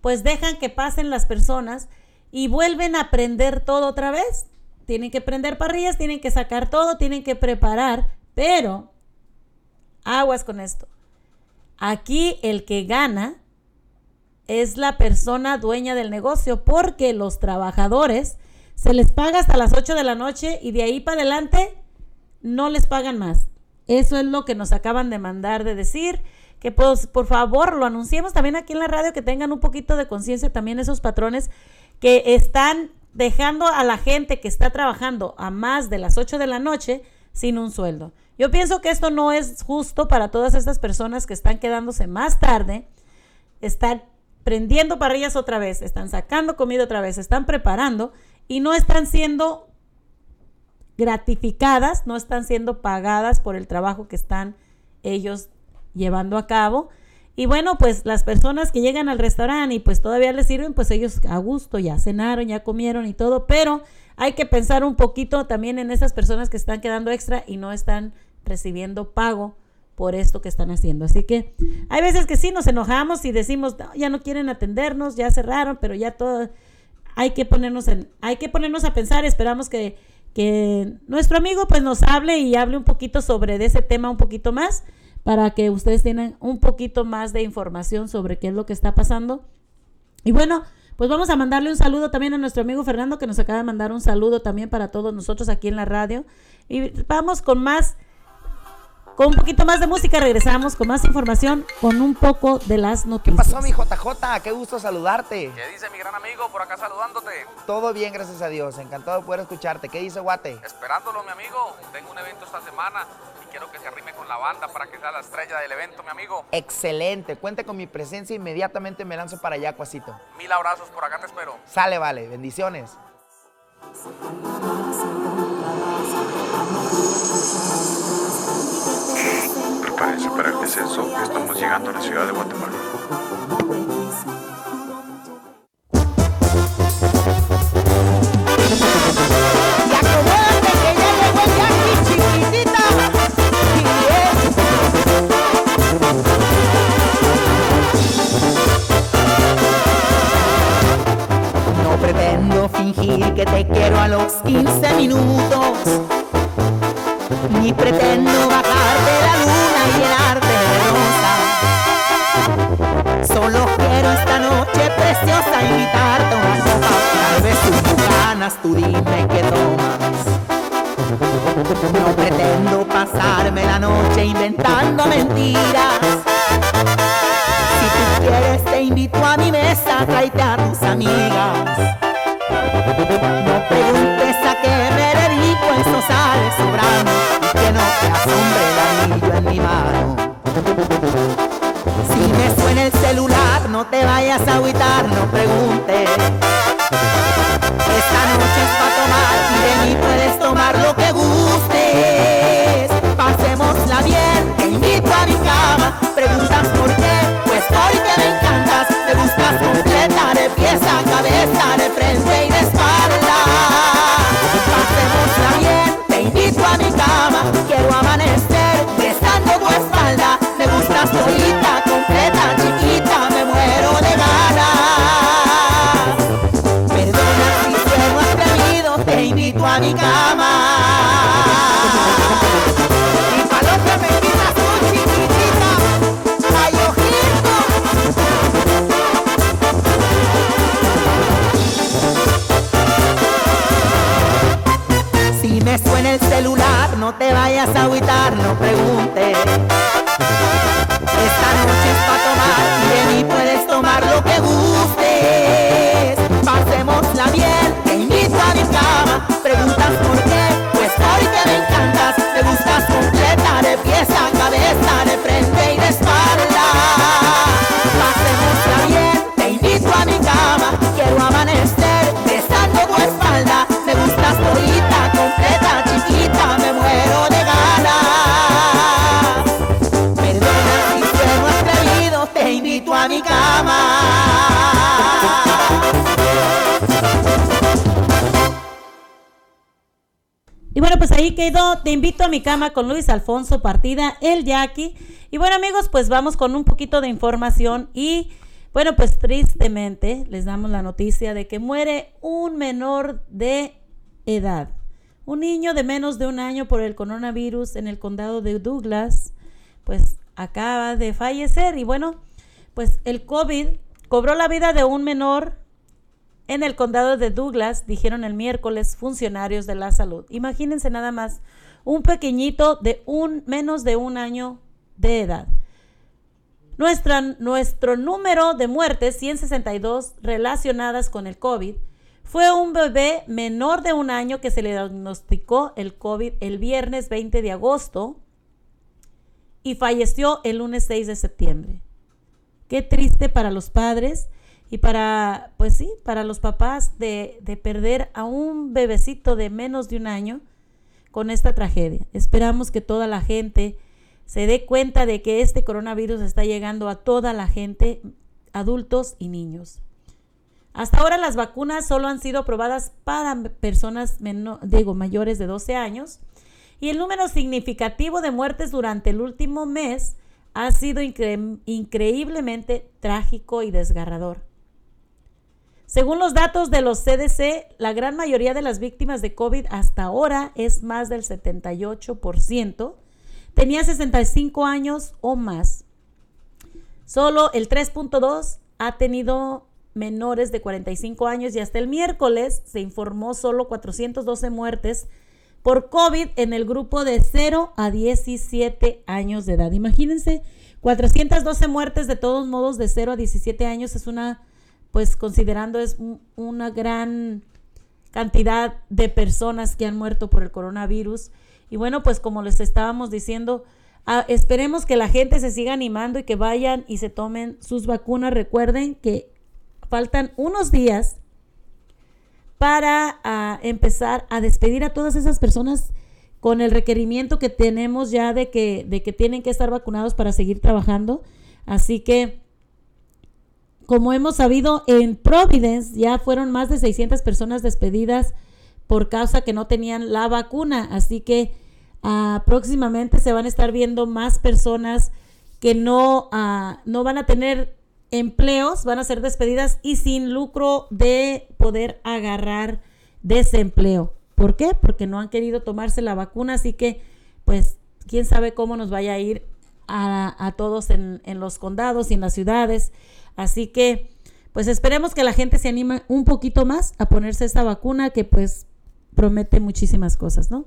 pues dejan que pasen las personas y vuelven a prender todo otra vez. Tienen que prender parrillas, tienen que sacar todo, tienen que preparar, pero aguas con esto. Aquí el que gana es la persona dueña del negocio porque los trabajadores se les paga hasta las 8 de la noche y de ahí para adelante no les pagan más. Eso es lo que nos acaban de mandar de decir. Que pues, por favor lo anunciemos también aquí en la radio, que tengan un poquito de conciencia también esos patrones que están dejando a la gente que está trabajando a más de las 8 de la noche sin un sueldo. Yo pienso que esto no es justo para todas estas personas que están quedándose más tarde, están prendiendo parrillas otra vez, están sacando comida otra vez, están preparando y no están siendo gratificadas, no están siendo pagadas por el trabajo que están ellos llevando a cabo. Y bueno, pues las personas que llegan al restaurante y pues todavía les sirven, pues ellos a gusto ya cenaron, ya comieron y todo, pero hay que pensar un poquito también en esas personas que están quedando extra y no están recibiendo pago por esto que están haciendo. Así que hay veces que sí nos enojamos y decimos, "No, ya no quieren atendernos, ya cerraron, pero ya todo hay que ponernos en hay que ponernos a pensar, esperamos que que nuestro amigo pues nos hable y hable un poquito sobre ese tema un poquito más para que ustedes tengan un poquito más de información sobre qué es lo que está pasando. Y bueno, pues vamos a mandarle un saludo también a nuestro amigo Fernando que nos acaba de mandar un saludo también para todos nosotros aquí en la radio. Y vamos con más con un poquito más de música regresamos con más información, con un poco de las ¿Qué noticias. pasó, mi JJ? Qué gusto saludarte. ¿Qué dice mi gran amigo por acá saludándote? Todo bien, gracias a Dios. Encantado de poder escucharte. ¿Qué dice Guate? Esperándolo, mi amigo. Tengo un evento esta semana y quiero que se arrime con la banda para que sea la estrella del evento, mi amigo. Excelente. Cuente con mi presencia. Inmediatamente me lanzo para allá, Cuasito. Mil abrazos por acá te espero. Sale, vale. Bendiciones. Prepárense para el descenso, estamos llegando a la ciudad de Guatemala. Que te quiero a los 15 minutos, ni pretendo bajarte la luna y llenarte de rosa. Solo quiero esta noche preciosa invitarte a una copa, tal vez tus ganas, tú dime qué tomas. No pretendo pasarme la noche inventando mentiras. Si tú quieres te invito a mi mesa, tráete a tus amigas. No preguntes a qué me dedico, eso sale sobrando. Que no te asombre el anillo en mi mano. Si me suena el celular, no te vayas a agüitar, no preguntes. Quiero amanecer vayas a agüitar, no preguntes. Quedó. Te invito a mi cama con Luis Alfonso Partida, el Jackie. Y bueno, amigos, pues vamos con un poquito de información. Y bueno, pues tristemente les damos la noticia de que muere un menor de edad. Un niño de menos de un año por el coronavirus en el condado de Douglas, pues acaba de fallecer. Y bueno, pues el COVID cobró la vida de un menor en el condado de Douglas, dijeron el miércoles funcionarios de la salud. Imagínense nada más, un pequeñito de un menos de un año de edad. Nuestra, nuestro número de muertes, 162 relacionadas con el COVID, fue un bebé menor de un año que se le diagnosticó el COVID el viernes 20 de agosto y falleció el lunes 6 de septiembre. Qué triste para los padres y para, pues sí, para los papás de, de perder a un bebecito de menos de un año con esta tragedia. Esperamos que toda la gente se dé cuenta de que este coronavirus está llegando a toda la gente, adultos y niños. Hasta ahora las vacunas solo han sido aprobadas para personas meno- digo, mayores de 12 años y el número significativo de muertes durante el último mes ha sido incre- increíblemente trágico y desgarrador. Según los datos de los CDC, la gran mayoría de las víctimas de COVID hasta ahora es más del 78%, tenía 65 años o más. Solo el 3.2 ha tenido menores de 45 años y hasta el miércoles se informó solo 412 muertes por COVID en el grupo de 0 a 17 años de edad. Imagínense, 412 muertes de todos modos de 0 a 17 años es una, pues considerando es un- una gran cantidad de personas que han muerto por el coronavirus. Y bueno, pues como les estábamos diciendo, ah, esperemos que la gente se siga animando y que vayan y se tomen sus vacunas. Recuerden que faltan unos días para ah, empezar a despedir a todas esas personas con el requerimiento que tenemos ya de que, de que tienen que estar vacunados para seguir trabajando. Así que, como hemos sabido, en Providence ya fueron más de 600 personas despedidas por causa que no tenían la vacuna. Así que ah, próximamente se van a estar viendo más personas que no, ah, no van a tener empleos, van a ser despedidas y sin lucro de poder agarrar desempleo. ¿Por qué? Porque no han querido tomarse la vacuna, así que pues quién sabe cómo nos vaya a ir a, a todos en, en los condados y en las ciudades. Así que pues esperemos que la gente se anime un poquito más a ponerse esa vacuna que pues promete muchísimas cosas, ¿no?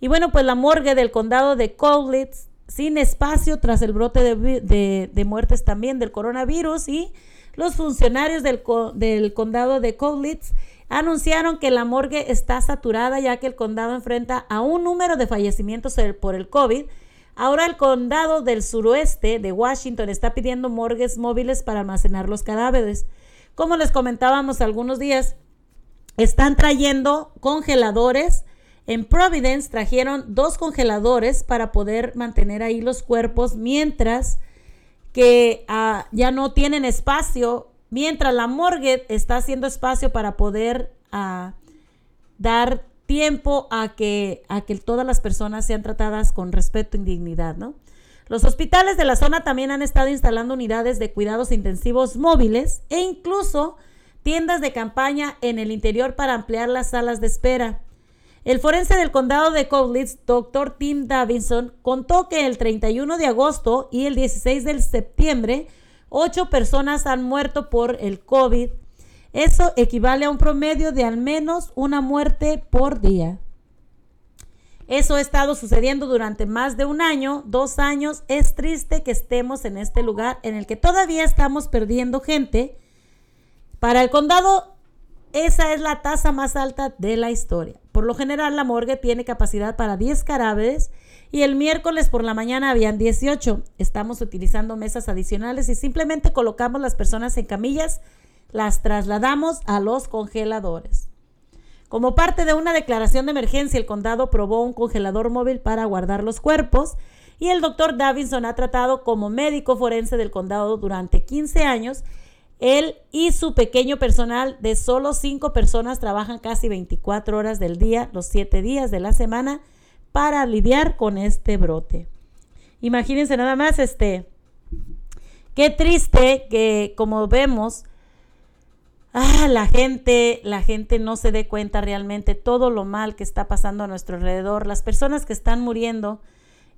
Y bueno, pues la morgue del condado de Cowlitz sin espacio tras el brote de, de- muertes también del coronavirus y los funcionarios del, del condado de Cowlitz anunciaron que la morgue está saturada ya que el condado enfrenta a un número de fallecimientos el- por el COVID. Ahora el condado del suroeste de Washington está pidiendo morgues móviles para almacenar los cadáveres. Como les comentábamos algunos días, están trayendo congeladores. En Providence trajeron dos congeladores para poder mantener ahí los cuerpos mientras que ah, ya no tienen espacio, mientras la morgue está haciendo espacio para poder ah, dar tiempo a que, a que todas las personas sean tratadas con respeto y dignidad, ¿no? Los hospitales de la zona también han estado instalando unidades de cuidados intensivos móviles e incluso tiendas de campaña en el interior para ampliar las salas de espera. El forense del condado de Cowlitz, Dr. Tim Davidson, contó que el 31 de agosto y el 16 de septiembre, ocho personas han muerto por el COVID. Eso equivale a un promedio de al menos una muerte por día. Eso ha estado sucediendo durante más de un año, dos años. Es triste que estemos en este lugar en el que todavía estamos perdiendo gente. Para el condado, esa es la tasa más alta de la historia. Por lo general, la morgue tiene capacidad para 10 cadáveres y el miércoles por la mañana habían 18. Estamos utilizando mesas adicionales y simplemente colocamos las personas en camillas, las trasladamos a los congeladores. Como parte de una declaración de emergencia, el condado probó un congelador móvil para guardar los cuerpos y el doctor Davidson ha tratado como médico forense del condado durante 15 años. Él y su pequeño personal de solo 5 personas trabajan casi 24 horas del día, los 7 días de la semana, para lidiar con este brote. Imagínense nada más, este, qué triste que como vemos, ah, la gente, la gente no se dé cuenta realmente todo lo mal que está pasando a nuestro alrededor, las personas que están muriendo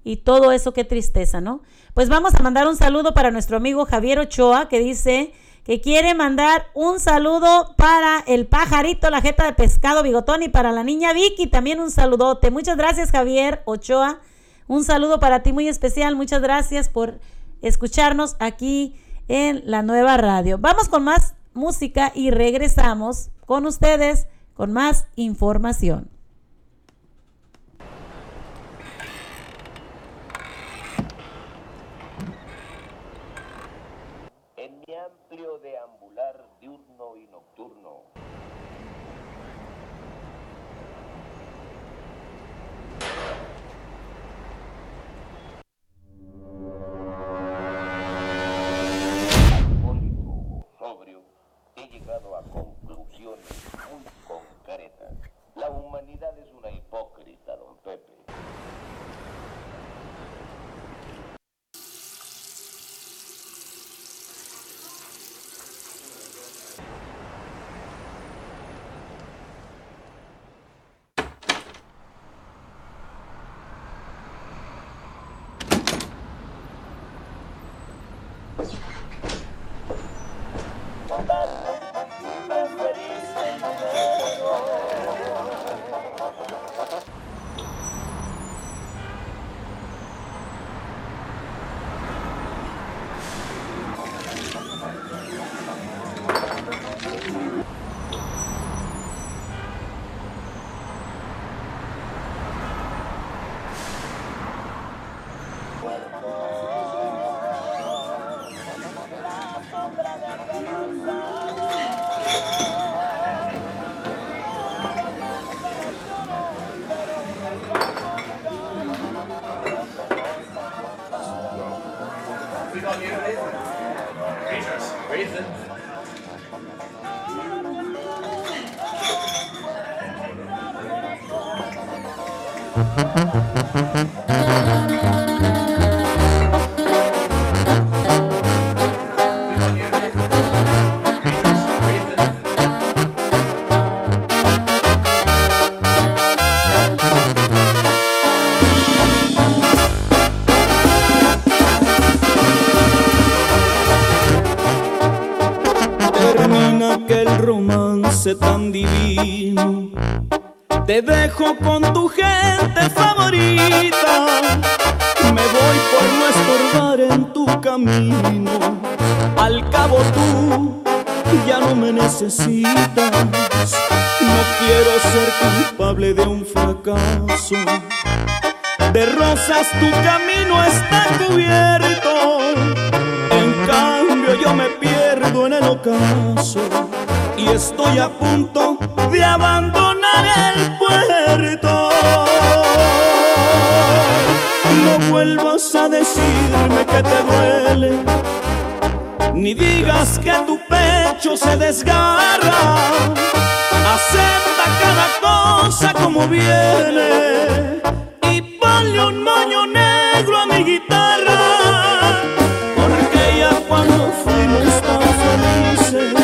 y todo eso, qué tristeza, ¿no? Pues vamos a mandar un saludo para nuestro amigo Javier Ochoa que dice que quiere mandar un saludo para el pajarito, la jeta de pescado bigotón y para la niña Vicky también un saludote. Muchas gracias Javier Ochoa. Un saludo para ti muy especial. Muchas gracias por escucharnos aquí en la nueva radio. Vamos con más música y regresamos con ustedes con más información. Llegado a conclusiones Te dejo con tu gente favorita. Me voy por no estorbar en tu camino. Al cabo tú ya no me necesitas. No quiero ser culpable de un fracaso. De rosas tu camino está cubierto. En cambio yo me pierdo en el ocaso y estoy a punto de abandonar el ni digas que tu pecho se desgarra. Acepta cada cosa como viene y ponle un moño negro a mi guitarra. Porque ya cuando fuimos tan felices,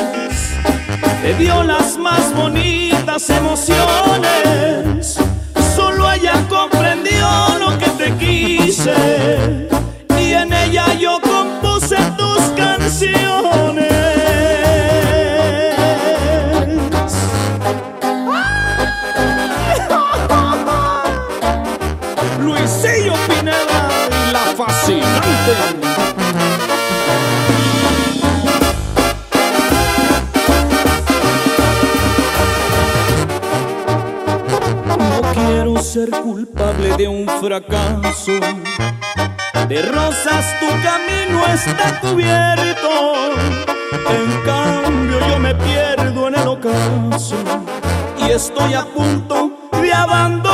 te dio las más bonitas emociones. Ser culpable de un fracaso. De rosas tu camino está cubierto. En cambio yo me pierdo en el ocaso. Y estoy a punto de abandonar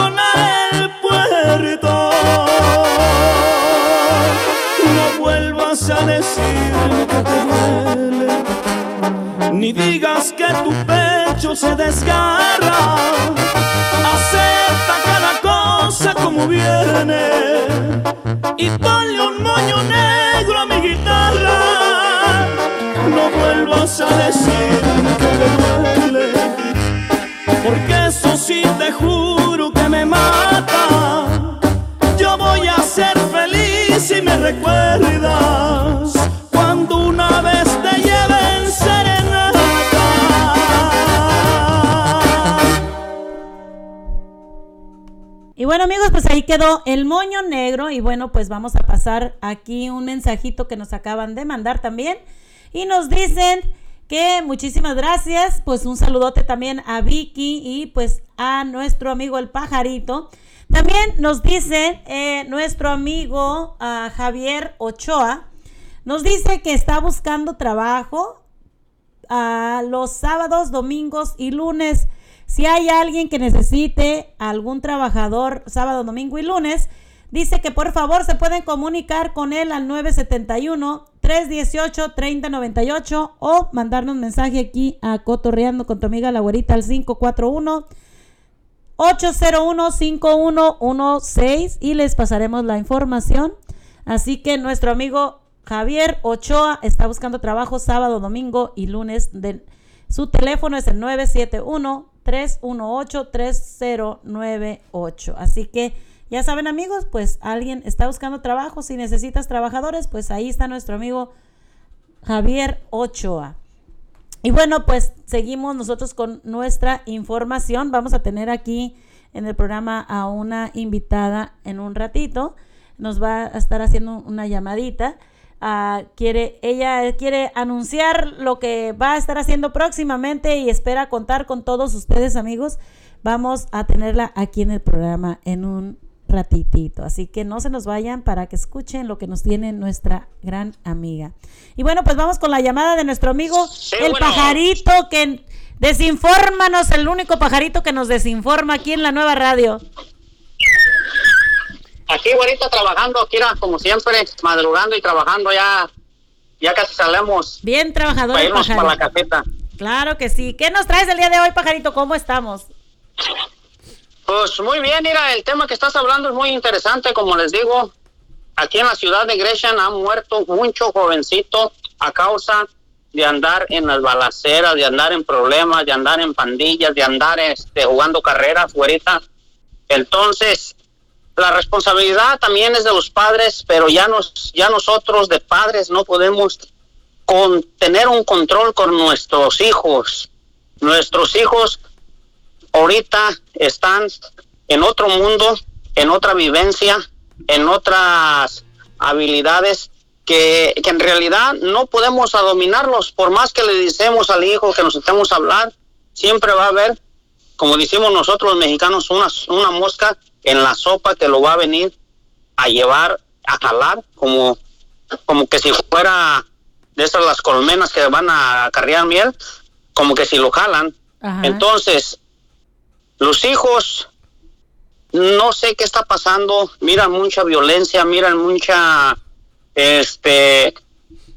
se desgarra. Acepta cada cosa como viene y ponle un moño negro a mi guitarra. No vuelvas a decirme que te duele, porque eso sí te juro que me mata. Yo voy a ser feliz si me recuerdas quedó el moño negro y bueno, pues vamos a pasar aquí un mensajito que nos acaban de mandar también y nos dicen que muchísimas gracias, pues un saludote también a Vicky y pues a nuestro amigo el pajarito. También nos dice eh, nuestro amigo ah, Javier Ochoa, nos dice que está buscando trabajo a los sábados, domingos y lunes. Si hay alguien que necesite algún trabajador sábado, domingo y lunes, dice que por favor se pueden comunicar con él al 971-318-3098 o mandarnos mensaje aquí a Cotorreando con tu amiga la güerita al 541 801-5116 y les pasaremos la información. Así que nuestro amigo Javier Ochoa está buscando trabajo sábado, domingo y lunes. Su teléfono es el 971-318-3098. Así que ya saben amigos, pues alguien está buscando trabajo. Si necesitas trabajadores, pues ahí está nuestro amigo Javier Ochoa. Y bueno, pues seguimos nosotros con nuestra información. Vamos a tener aquí en el programa a una invitada en un ratito. Nos va a estar haciendo una llamadita. Uh, quiere, ella quiere anunciar lo que va a estar haciendo próximamente y espera contar con todos ustedes, amigos. Vamos a tenerla aquí en el programa en un ratitito. Así que no se nos vayan para que escuchen lo que nos tiene nuestra gran amiga. Y bueno, pues vamos con la llamada de nuestro amigo el bueno. pajarito que desinfórmanos, el único pajarito que nos desinforma aquí en la nueva radio. Aquí, ahorita trabajando, aquí era como siempre, madrugando y trabajando ya ya casi salemos Bien trabajador para irnos para la pajarito. caseta. Claro que sí. ¿Qué nos traes el día de hoy, pajarito? ¿Cómo estamos? Pues muy bien, mira, el tema que estás hablando es muy interesante, como les digo. Aquí en la ciudad de Gresham han muerto mucho jovencito a causa de andar en las balaceras, de andar en problemas, de andar en pandillas, de andar este, jugando carreras, güerita. Entonces, la responsabilidad también es de los padres, pero ya nos, ya nosotros de padres no podemos con tener un control con nuestros hijos. Nuestros hijos ahorita están en otro mundo, en otra vivencia, en otras habilidades que, que en realidad no podemos dominarlos. Por más que le decimos al hijo que nos estemos a hablar, siempre va a haber, como decimos nosotros los mexicanos, una, una mosca en la sopa que lo va a venir a llevar, a jalar, como, como que si fuera de esas las colmenas que van a acarrear miel, como que si lo jalan. Entonces, los hijos, no sé qué está pasando, miran mucha violencia, miran mucha, este,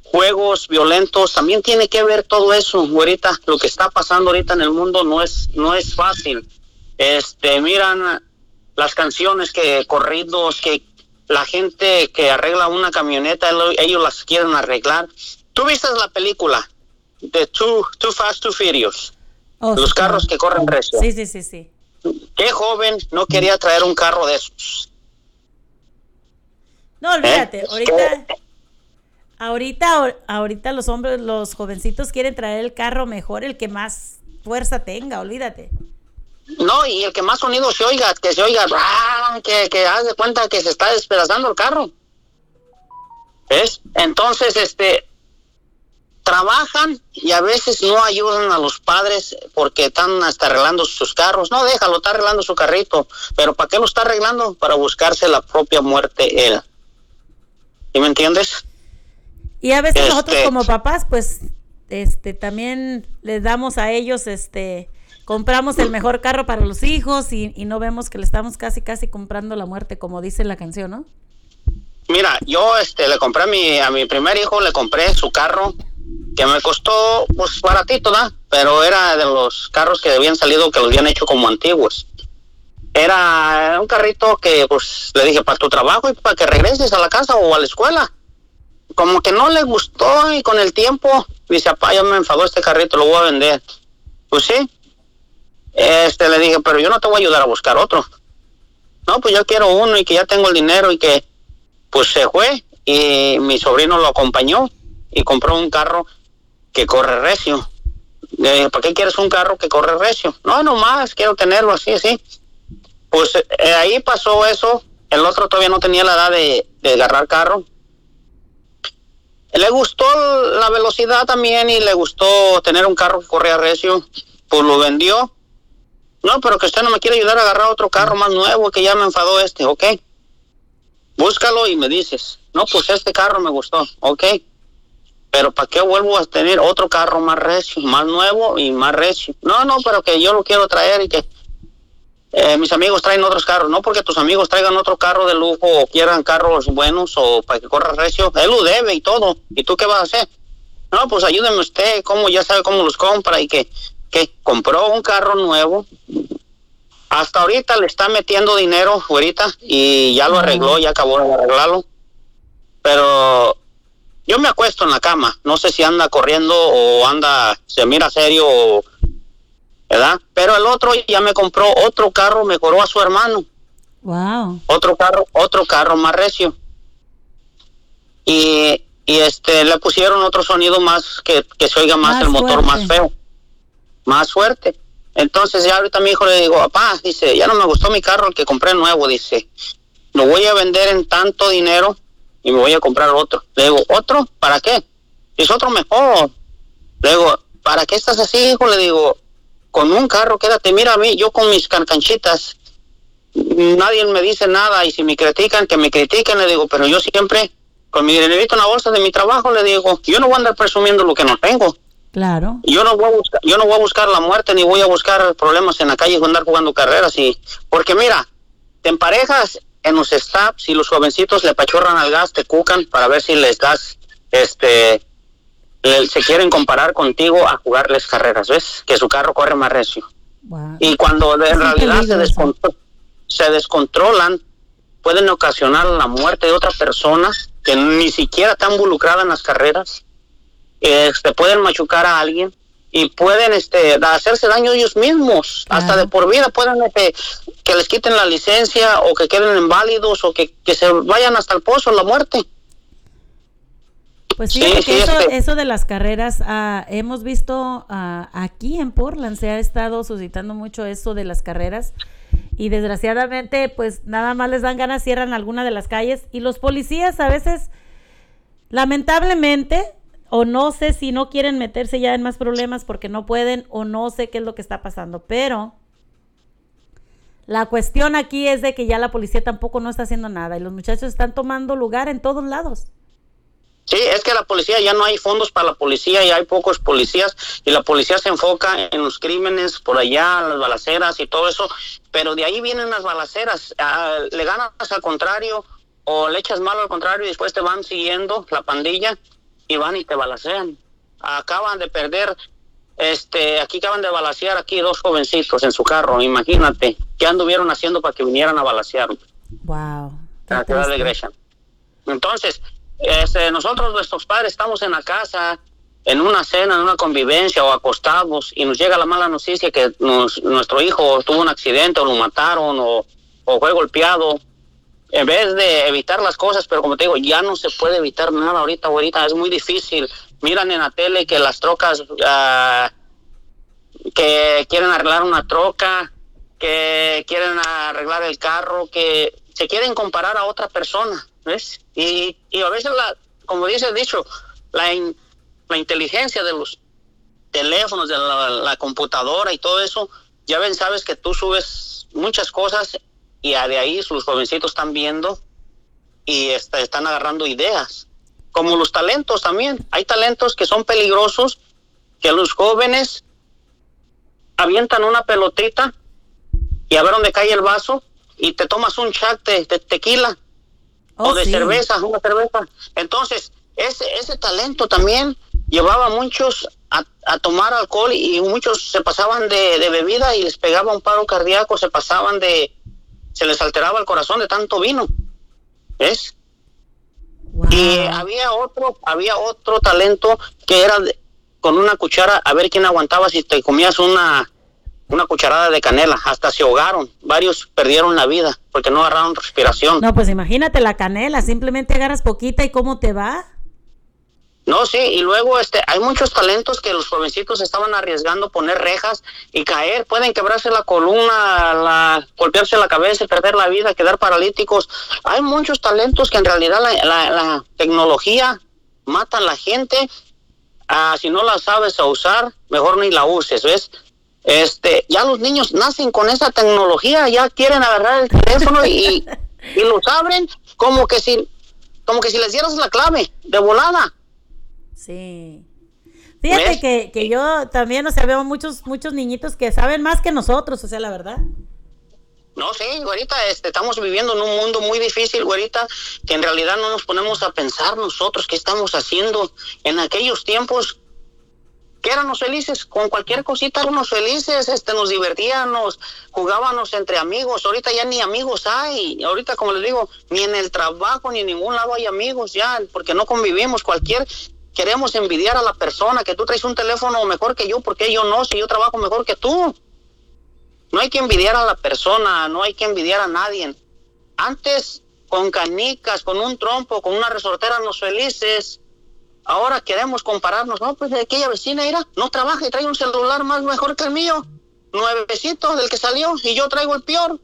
juegos violentos, también tiene que ver todo eso, ahorita, lo que está pasando ahorita en el mundo no es, no es fácil. Este, miran las canciones que, corridos, que la gente que arregla una camioneta, lo- ellos las quieren arreglar. ¿Tú viste la película de Too, Too Fast, Too Furious? Oh, Los sí, carros que corren recio. Sí, sí, sí, sí. ¿Qué joven no quería traer un carro de esos? No, olvídate, ¿Eh? ahorita, ahorita, ahorita los hombres, los jovencitos quieren traer el carro mejor, el que más fuerza tenga, olvídate. No, y el que más sonido se oiga, que se oiga, que, que haz de cuenta que se está despedazando el carro. ¿Ves? Entonces, este, trabajan y a veces no ayudan a los padres porque están hasta arreglando sus carros. No, déjalo, está arreglando su carrito. Pero ¿para qué lo está arreglando? Para buscarse la propia muerte él. ¿Sí me entiendes? Y a veces nosotros Este- como papás, pues, este, también les damos a ellos, este, compramos el mejor carro para los hijos y, y no vemos que le estamos casi, casi comprando la muerte, como dice la canción, ¿no? Mira, yo este le compré a mi, primer hijo, le compré su carro, que me costó pues baratito, ¿da? Pero era de los carros que habían salido, que los habían hecho como antiguos. Era un carrito que pues le dije para tu trabajo y para que regreses a la casa o a la escuela. Como que no le gustó y con el tiempo dice, papá, ya me enfadó este carrito, lo voy a vender. Pues sí. Este le dije, pero yo no te voy a ayudar a buscar otro. No, pues yo quiero uno y que ya tengo el dinero y que pues se fue y mi sobrino lo acompañó y compró un carro que corre recio. ¿para qué quieres un carro que corre recio? No, nomás, quiero tenerlo así, así. Pues eh, ahí pasó eso. El otro todavía no tenía la edad de, de agarrar carro. Le gustó la velocidad también y le gustó tener un carro que corría recio. Pues lo vendió. No, pero que usted no me quiere ayudar a agarrar otro carro más nuevo que ya me enfadó este, ¿ok? búscalo y me dices, no, pues este carro me gustó, ok, pero ¿para qué vuelvo a tener otro carro más recio, más nuevo y más recio? No, no, pero que yo lo quiero traer y que eh, mis amigos traen otros carros, no porque tus amigos traigan otro carro de lujo o quieran carros buenos o para que corra recio, él lo debe y todo, ¿y tú qué vas a hacer? No, pues ayúdeme usted, cómo ya sabe cómo los compra y que, que compró un carro nuevo, hasta ahorita le está metiendo dinero ahorita y ya lo arregló, ya acabó de arreglarlo. Pero yo me acuesto en la cama, no sé si anda corriendo o anda, se mira serio, o- ¿verdad? Pero el otro ya me compró otro carro, mejoró a su hermano, Wow. otro carro, otro carro más recio. Y, y este le pusieron otro sonido más que, que se oiga más, Más el motor más feo, más fuerte. Entonces ya ahorita mi hijo le digo, papá, dice, ya no me gustó mi carro, el que compré nuevo, dice, lo voy a vender en tanto dinero y me voy a comprar otro. Le digo, ¿otro? ¿Para qué? Es otro mejor. Le digo, ¿para qué estás así, hijo? Le digo, con un carro, quédate, mira a mí, yo con mis cancanchitas, nadie me dice nada y si me critican, que me critiquen, le digo, pero yo siempre, con mi dinerito en la bolsa de mi trabajo, le digo, yo no voy a andar presumiendo lo que no tengo. Claro. Yo no voy a buscar, yo no voy a buscar la muerte ni voy a buscar problemas en la calle y andar jugando carreras y porque mira, te emparejas en los stops y los jovencitos le pachorran al gas, te cucan para ver si les das este le- se quieren comparar contigo a jugarles carreras, ¿ves? Que su carro corre más recio. Y cuando en realidad se, descontro- se descontrolan, pueden ocasionar la muerte de otra persona que ni siquiera está involucrada en las carreras. Este, pueden machucar a alguien y pueden este, hacerse daño ellos mismos. Hasta de por vida pueden este, que les quiten la licencia o que queden inválidos o que, que se vayan hasta el pozo, la muerte. Pues Sí, sí, que eso, este- eso de las carreras, ah, hemos visto ah, aquí en Portland, se ha estado suscitando mucho eso de las carreras y desgraciadamente pues nada más les dan ganas, cierran alguna de las calles y los policías a veces, lamentablemente, o no sé si no quieren meterse ya en más problemas porque no pueden o no sé qué es lo que está pasando, pero la cuestión aquí es de que ya la policía tampoco no está haciendo nada y los muchachos están tomando lugar en todos lados. Sí, es que la policía ya no hay fondos para la policía y hay pocos policías y la policía se enfoca en los crímenes por allá, las balaceras y todo eso, pero de ahí vienen las balaceras, ah, le ganas al contrario o le echas malo al contrario y después te van siguiendo la pandilla y van y te balacean. Acaban de perder, este, aquí acaban de balacear aquí dos jovencitos en su carro, imagínate, ¿qué anduvieron haciendo para que vinieran a balacear? Wow. la ciudad de Gresham. Entonces, este, nosotros, nuestros padres, estamos en la casa, en una cena, en una convivencia o acostados y nos llega la mala noticia que nos- nuestro hijo tuvo un accidente o lo mataron o, o fue golpeado. En vez de evitar las cosas, pero como te digo, ya no se puede evitar nada ahorita, ahorita es muy difícil. Miran en la tele que las trocas, ah, que quieren arreglar una troca, que quieren arreglar el carro, que se quieren comparar a otra persona, ¿ves? Y, y a veces, la, como dice el dicho, la, la inteligencia de los teléfonos, de la, la computadora y todo eso, ya ven, sabes que tú subes muchas cosas y a- de ahí los jovencitos están viendo y este, están agarrando ideas. Como los talentos también. Hay talentos que son peligrosos, que los jóvenes avientan una pelotita y a ver dónde cae el vaso y te tomas un chat de, de tequila Oh, o de sí. cerveza, una cerveza. Entonces, ese, ese talento también llevaba a muchos a, a tomar alcohol y muchos se pasaban de, de bebida y les pegaba un paro cardíaco, se pasaban de, se les alteraba el corazón de tanto vino. ¿Ves? Y había otro, había otro talento que era de- con una cuchara, a ver quién aguantaba si te comías una, una cucharada de canela. Hasta se ahogaron. Varios perdieron la vida porque no agarraron respiración. No, pues imagínate la canela, simplemente agarras poquita y cómo te va. No, sí, y luego este, hay muchos talentos que los jovencitos estaban arriesgando poner rejas y caer, pueden quebrarse la columna, la, golpearse la cabeza, y perder la vida, quedar paralíticos. Hay muchos talentos que en realidad la, la- la tecnología mata a la gente. Ah, si no la sabes usar, mejor ni la uses, ¿ves? Este, ya los niños nacen con esa tecnología, ya quieren agarrar el teléfono y, y los abren como que si, como que si les dieras la clave de volada. Sí. Fíjate ¿Ves? que, que yo también, o sea, veo muchos, muchos niñitos que saben más que nosotros, o sea, la verdad. No, sí, ahorita este, estamos viviendo en un mundo muy difícil, ahorita que en realidad no nos ponemos a pensar nosotros qué estamos haciendo en aquellos tiempos que éramos felices, con cualquier cosita éramos felices, este, nos divertíamos, jugábamos entre amigos, ahorita ya ni amigos hay, ahorita como les digo, ni en el trabajo ni en ningún lado hay amigos ya, porque no convivimos, cualquier, queremos envidiar a la persona, que tú traes un teléfono mejor que yo, porque yo no, si yo trabajo mejor que tú. No hay que envidiar a la persona, no hay que envidiar a nadie. Antes, con canicas, con un trompo, con una resortera, nos felices. Ahora queremos compararnos. No, pues de aquella vecina, mira, no trabaja y trae un celular más mejor que el mío. Nuevecito del que salió y yo traigo el peor.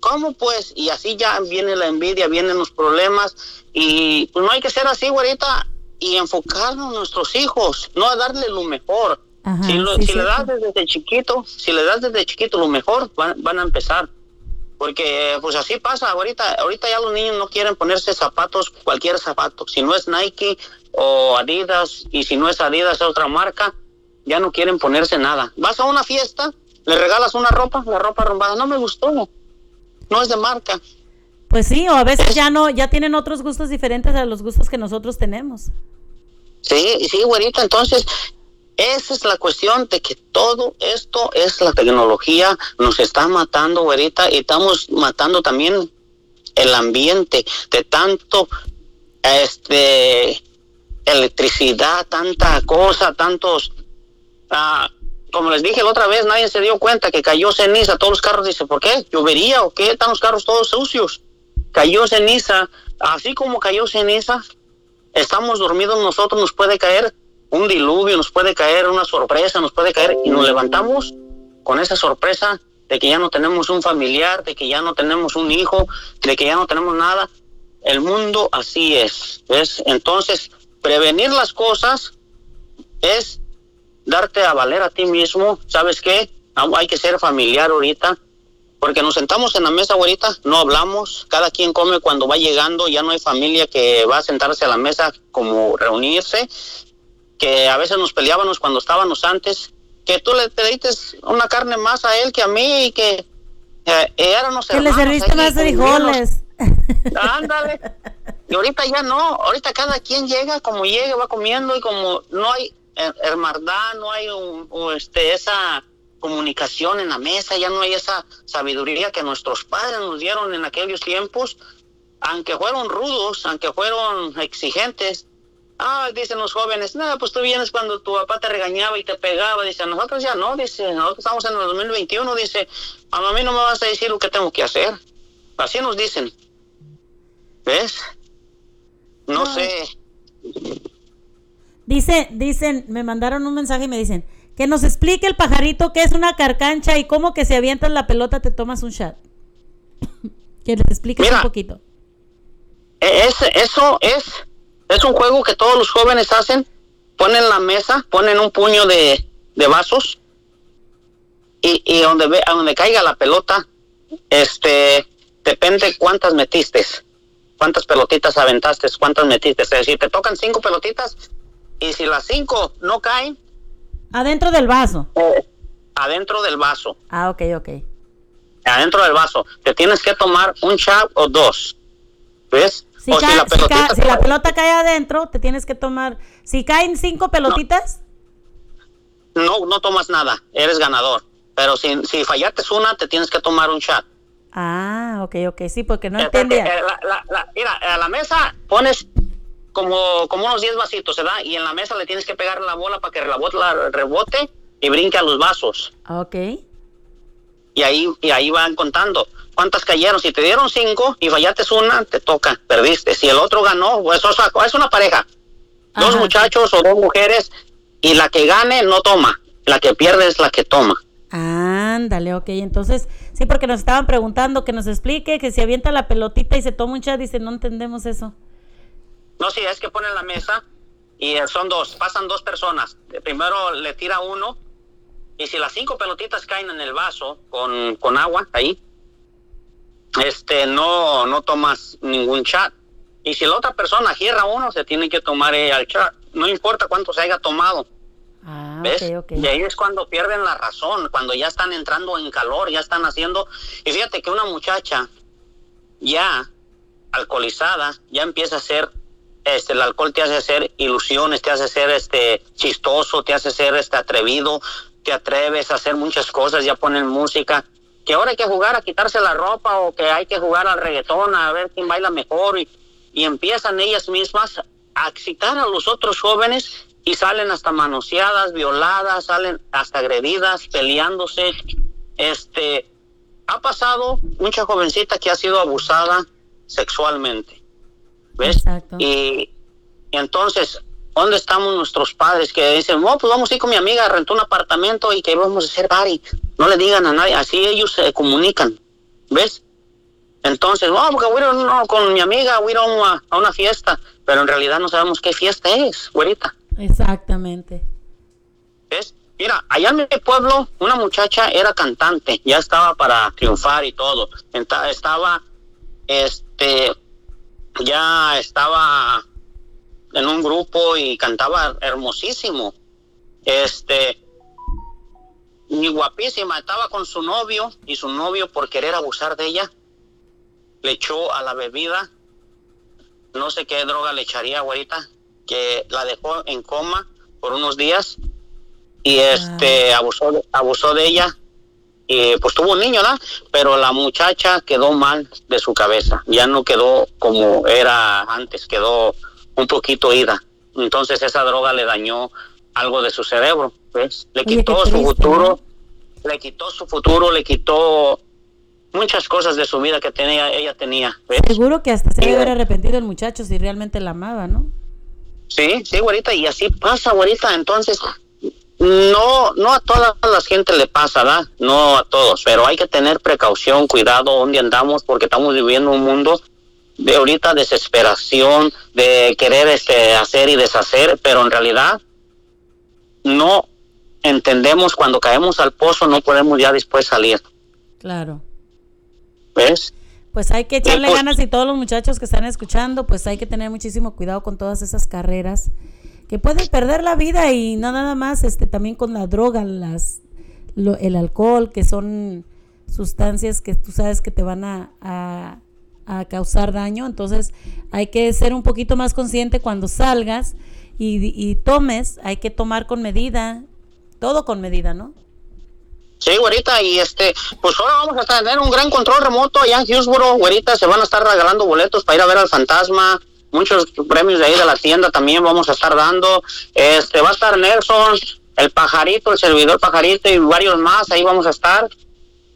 ¿Cómo pues? Y así ya viene la envidia, vienen los problemas. Y pues no hay que ser así, güerita, y enfocarnos en nuestros hijos, no a darle lo mejor. Ajá, si lo- sí, si le das desde chiquito, si le das desde chiquito lo mejor, van, van a empezar. Porque pues así pasa, ahorita, ahorita ya los niños no quieren ponerse zapatos, cualquier zapato. Si no es Nike o Adidas, y si no es Adidas es otra marca, ya no quieren ponerse nada. Vas a una fiesta, le regalas una ropa, la ropa arrumbada, no me gustó, no es de marca. Pues sí, o a veces ya no, ya tienen otros gustos diferentes a los gustos que nosotros tenemos. Sí, sí, güerita, entonces esa es la cuestión de que todo esto es la tecnología, nos está matando, güerita, y estamos matando también el ambiente de tanto, este, electricidad, tanta cosa, tantos, ah, como les dije la otra vez, nadie se dio cuenta que cayó ceniza, todos los carros dicen, ¿por qué? ¿Llovería o qué? Están los carros todos sucios. Cayó ceniza, así como cayó ceniza, estamos dormidos nosotros, nos puede caer un diluvio, nos puede caer una sorpresa, nos puede caer y nos levantamos con esa sorpresa de que ya no tenemos un familiar, de que ya no tenemos un hijo, de que ya no tenemos nada. El mundo así es, ¿ves? Entonces, prevenir las cosas es darte a valer a ti mismo. ¿Sabes qué? Hay que ser familiar ahorita, porque nos sentamos en la mesa ahorita, no hablamos, cada quien come cuando va llegando, ya no hay familia que va a sentarse a la mesa como reunirse, que a veces nos peleábamos cuando estábamos antes, que tú le te dices una carne más a él que a mí y que eh, éramos Que le serviste más frijoles. Ándale. Y ahorita ya no, ahorita cada quien llega como llega, va comiendo y como no hay eh, hermandad, no hay un- o este esa comunicación en la mesa, ya no hay esa sabiduría que nuestros padres nos dieron en aquellos tiempos, aunque fueron rudos, aunque fueron exigentes. Ah, dicen los jóvenes, nada, pues tú vienes cuando tu papá te regañaba y te pegaba. Dice, nosotros ya no, dice, nosotros estamos en el 2021, dice, a mí no me vas a decir lo que tengo que hacer. Así nos dicen. ¿Ves? No sé. Dice, dicen, me mandaron un mensaje y me dicen que nos explique el pajarito qué es una carcancha y cómo que si avientas la pelota te tomas un shot. que les expliques Mira. un poquito. E- Es, eso es, es un juego que todos los jóvenes hacen. Ponen la mesa, ponen un puño de, de vasos y, y donde, ve, a donde caiga la pelota, este, depende cuántas metiste, cuántas pelotitas aventaste, cuántas metiste. Es decir, te tocan cinco pelotitas y si las cinco no caen, Adentro del vaso. adentro del vaso, Ah, ok, ok. adentro del vaso, te tienes que tomar un shot o dos. ¿Ves? Si, o si la si ca- pelotita si la pelota cae adentro, te tienes que tomar. Si caen cinco pelotitas, no, no tomas nada, eres ganador. Pero si, si fallaste una, te tienes que tomar un shot. ah, ok, ok, sí, porque no Eh, entendía. eh, la- la- la- mira, a la mesa pones como, como unos 10 vasitos, ¿verdad? Y en la mesa le tienes que pegar la bola para que la bola rebote y brinque a los vasos. Ok. Y ahí, y ahí van contando. ¿Cuántas cayeron? Si te dieron cinco y fallaste una, te toca, perdiste. Si el otro ganó, pues o sea, es una pareja. Dos muchachos o dos mujeres y la que gane no toma. La que pierde es la que toma. Ándale, ok. Entonces, sí, porque nos estaban preguntando que nos explique que si avienta la pelotita y se toma un chat, dice, no entendemos eso. No, sí, es que ponen la mesa y eh, son dos, pasan dos personas. Eh, Primero le tira uno y si las cinco pelotitas caen en el vaso con, con agua ahí, este, no, no tomas ningún chat. Y si la otra persona gierra uno, se tiene que tomar ella el chat. No importa cuánto se haya tomado. Ah, ¿Ves? Y ahí es cuando pierden la razón, cuando ya están entrando en calor, ya están haciendo... Y fíjate que una muchacha ya alcoholizada, ya empieza a ser, este, el alcohol te hace hacer ilusiones, te hace ser este chistoso, te hace ser este atrevido, te atreves a hacer muchas cosas, ya ponen música, que ahora hay que jugar a quitarse la ropa o que hay que jugar al reggaetón a ver quién baila mejor y, y empiezan ellas mismas a excitar a los otros jóvenes y salen hasta manoseadas, violadas, salen hasta agredidas, peleándose. Este, ha pasado mucha jovencita que ha sido abusada sexualmente. ¿Ves? Y, y entonces, ¿dónde estamos nuestros padres que dicen, no, pues vamos a ir con mi amiga, rentó un apartamento y que vamos a hacer party? No le digan a nadie, así ellos se comunican. ¿Ves? Entonces, no, porque voy a una- con mi amiga, voy a ir a una, a una fiesta, pero en realidad no sabemos qué fiesta es, güerita. Exactamente. ¿Ves? Mira, allá en mi pueblo, una muchacha era cantante, ya estaba para triunfar y todo. Estaba, este, ya estaba en un grupo y cantaba hermosísimo. Este, y guapísima, estaba con su novio y su novio por querer abusar de ella, le echó a la bebida, no sé qué droga le echaría, güerita, que la dejó en coma por unos días y este abusó de- abusó de ella y pues tuvo un niño, ¿no? Pero la muchacha quedó mal de su cabeza, ya no quedó como era antes, quedó un poquito ida. Entonces esa droga le dañó algo de su cerebro, ¿ves? Le Oye, quitó su futuro, le quitó su futuro, le quitó muchas cosas de su vida que tenía ella tenía, ¿ves? Seguro que hasta se debe haber arrepentido el muchacho si realmente la amaba, ¿no? Sí, sí, güerita, y así pasa, güerita. Entonces, no, no a toda la gente le pasa, ¿verdad? No a todos, pero hay que tener precaución, cuidado donde andamos, porque estamos viviendo un mundo de ahorita desesperación, de querer este, hacer y deshacer, pero en realidad no entendemos cuando caemos al pozo, no podemos ya después salir, Claro. ¿ves? Pues hay que echarle pues- ganas y todos los muchachos que están escuchando, pues hay que tener muchísimo cuidado con todas esas carreras que pueden perder la vida y no nada más, este también con la droga, las lo- el alcohol, que son sustancias que tú sabes que te van a, a- causar daño, entonces hay que ser un poquito más consciente cuando salgas y, y tomes, hay que tomar con medida, todo con medida, ¿no? Sí, güerita, y este, pues ahora vamos a tener un gran control remoto allá en Hillsboro, güerita, se van a estar regalando boletos para ir a ver al fantasma, muchos premios de ahí de la tienda también vamos a estar dando, este, va a estar Nelson, el pajarito, el servidor pajarito y varios más, ahí vamos a estar,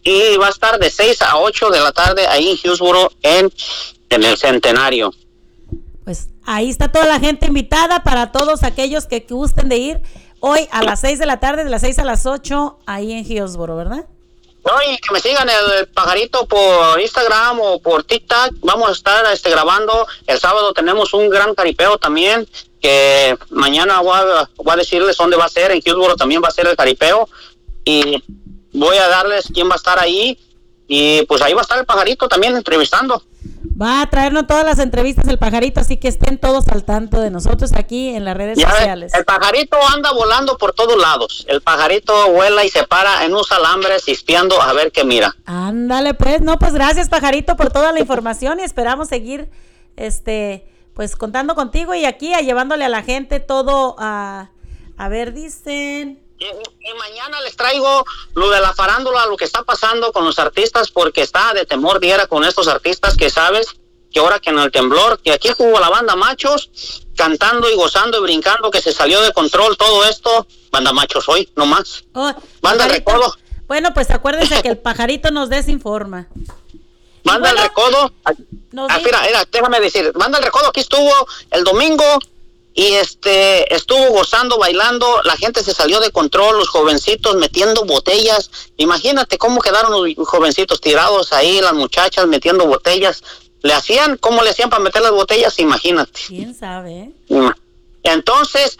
y va a estar de 6 a 8 de la tarde ahí en Hillsboro en, en el Centenario. Pues ahí está toda la gente invitada para todos aquellos que gusten de ir hoy a las 6 de la tarde, de las 6 a las 8, ahí en Hillsboro, ¿verdad? No, que me sigan el, pajarito por Instagram o por TikTok. Vamos a estar este, grabando. El sábado tenemos un gran caripeo también. Que mañana voy a, a decirles dónde va a ser. En Hillsboro también va a ser el caripeo. Y voy a darles quién va a estar ahí. Y pues ahí va a estar el pajarito también entrevistando. Va a traernos todas las entrevistas el pajarito, así que estén todos al tanto de nosotros aquí en las redes Ya ves, sociales. el pajarito anda volando por todos lados. El pajarito vuela y se para en unos alambres espiando a ver qué mira. Ándale, pues, no, pues gracias, pajarito, por toda la información y esperamos seguir, este, pues contando contigo y aquí a llevándole a la gente todo a, a ver, dicen. Y mañana les traigo lo de la farándula, lo que está pasando con los artistas, porque está de temor diera con estos artistas que sabes que ahora que en el temblor, que aquí jugó la banda machos, cantando y gozando y brincando, que se salió de control todo esto, banda machos hoy, no más. Oh, Banda recodo, Bueno, pues acuérdense que el pajarito nos desinforma. banda el recodo. Ah, mira, mira, déjame decir, banda el recodo aquí estuvo el domingo y este estuvo gozando, bailando, la gente se salió de control, los jovencitos metiendo botellas. Imagínate cómo quedaron los jovencitos tirados ahí, las muchachas metiendo botellas. ¿Le hacían? ¿Cómo le hacían para meter las botellas? Imagínate. ¿Quién sabe? Entonces,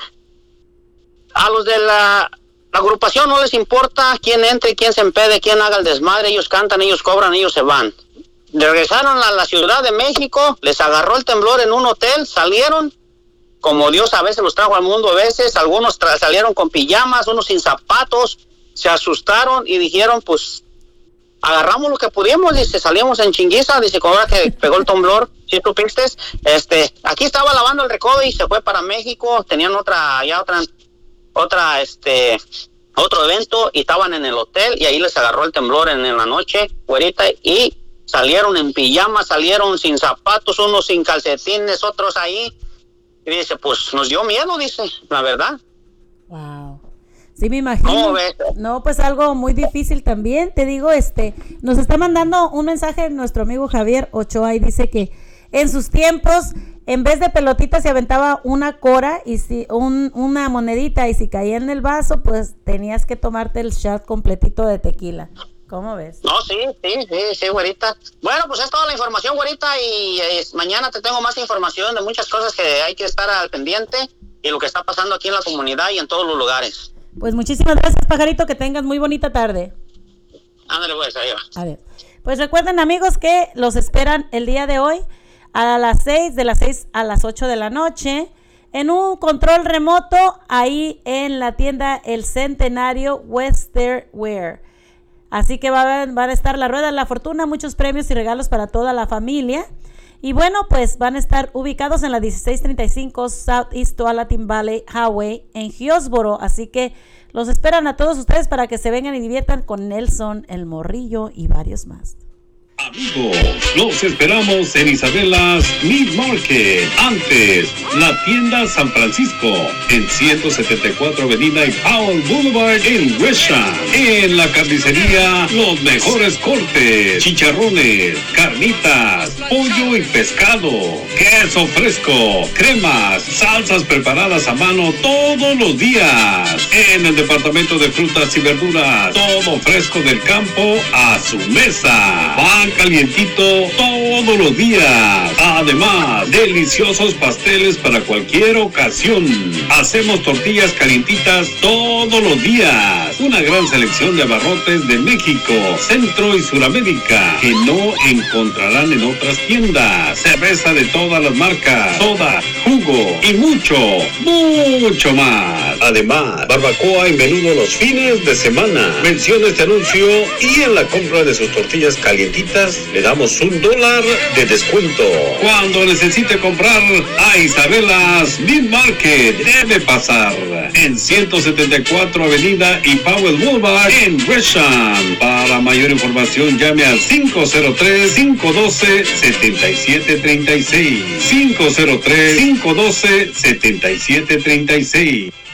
a los de la, la agrupación no les importa quién entre, quién se empede, quién haga el desmadre, ellos cantan, ellos cobran, ellos se van. Regresaron a la Ciudad de México, les agarró el temblor en un hotel, salieron, como Dios a veces los trajo al mundo, a veces algunos salieron con pijamas, unos sin zapatos, se asustaron y dijeron, pues agarramos lo que pudimos, dice, salimos en chinguiza, dice, como ahora que pegó el temblor, si supiste, este, aquí estaba lavando el recodo y se fue para México, tenían otra, ya otra, otra, este, otro evento y estaban en el hotel y ahí les agarró el temblor en, en la noche, güerita, y salieron en pijama, salieron sin zapatos, unos sin calcetines, otros ahí, y dice, pues nos dio miedo, dice, la verdad. Wow. Sí, me imagino. ¿Cómo ves? No, pues algo muy difícil también. Te digo, este, nos está mandando un mensaje nuestro amigo Javier Ochoa y dice que en sus tiempos, en vez de pelotita se aventaba una cora y si un- una monedita y si caía en el vaso, pues tenías que tomarte el shot completito de tequila. ¿Cómo ves? No, sí, sí, sí, sí, güerita. Bueno, pues es toda la información, güerita, y eh, mañana te tengo más información de muchas cosas que hay que estar al pendiente y lo que está pasando aquí en la comunidad y en todos los lugares. Pues muchísimas gracias, pajarito, que tengas muy bonita tarde. Ándale, pues, ahí va. Adiós. Pues recuerden amigos que los esperan el día de hoy a las 6, de las 6 a las 8 de la noche, en un control remoto ahí en la tienda El Centenario Western Wear. Así que va a- van a estar la rueda de la fortuna, muchos premios y regalos para toda la familia. Y bueno, pues van a estar ubicados en la 1635 Southeast Tualatin Valley Highway en Hillsboro. Así que los esperan a todos ustedes para que se vengan y diviertan con Nelson, el Morrillo y varios más. Amigos, los esperamos en Isabelas Meat Market. Antes, la tienda San Francisco en 174 Avenida y Powell Boulevard en Gresham. En la carnicería, los mejores cortes, chicharrones, carnitas, pollo y pescado, queso fresco, cremas, salsas preparadas a mano todos los días. En el departamento de frutas y verduras, todo fresco del campo a su mesa. Calientito todos los días. Además, deliciosos pasteles para cualquier ocasión. Hacemos tortillas calientitas todos los días. Una gran selección de abarrotes de México, Centro y Suramérica que no encontrarán en otras tiendas. Cerveza de todas las marcas, soda, jugo y mucho, mucho más. Además, barbacoa y menudo los fines de semana. Menciona este anuncio y en la compra de sus tortillas calientitas le damos un dólar de descuento. Cuando necesite comprar a Isabelas Meat Market, debe pasar en 174 Avenida y Powell Boulevard en Gresham. Para mayor información llame al 503-512-7736. 503-512-7736.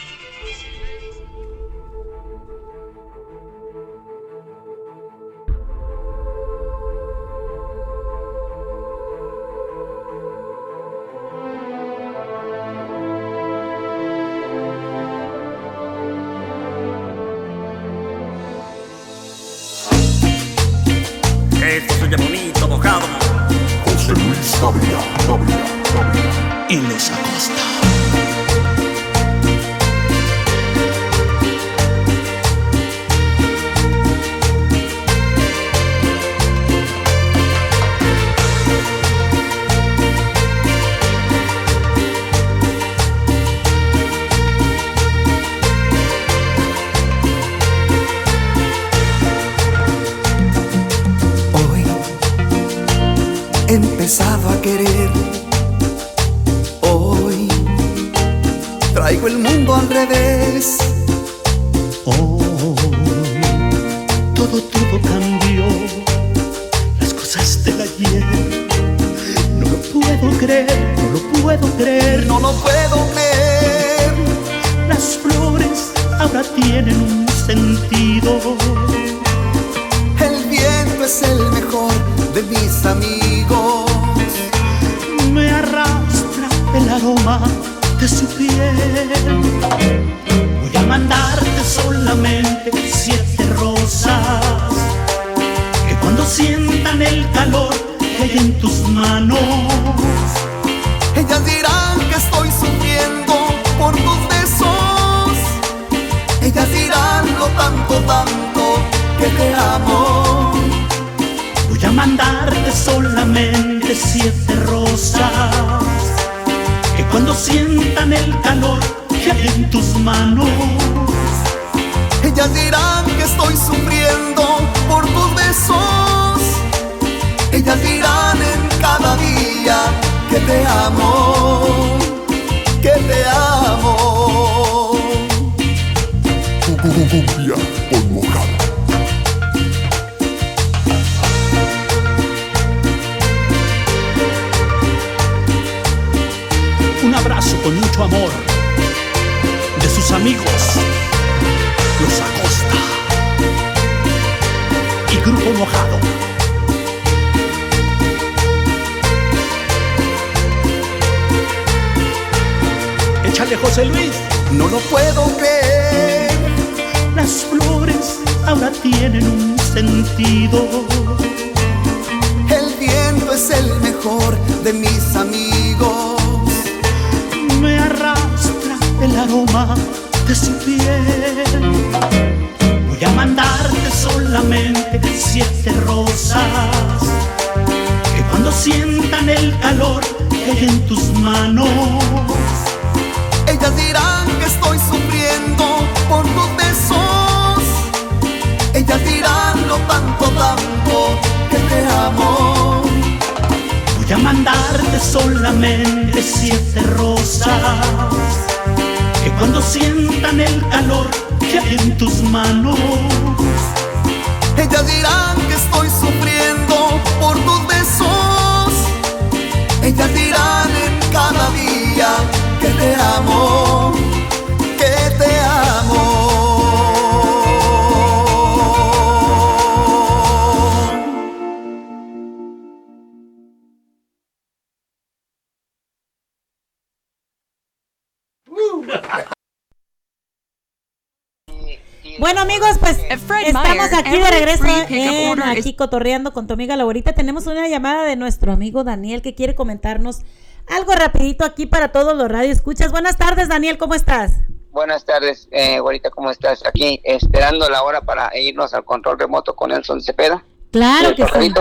Amigos, pues Fred estamos Meyer, aquí de regreso en aquí cotorreando con tu amiga Laurita. Tenemos una llamada de nuestro amigo Daniel que quiere comentarnos algo rapidito aquí para todos los radioescuchas. Buenas tardes Daniel, ¿cómo estás? Buenas tardes, eh, ¿cómo estás? Aquí esperando la hora para irnos al control remoto con Nelson Cepeda. Claro que sí.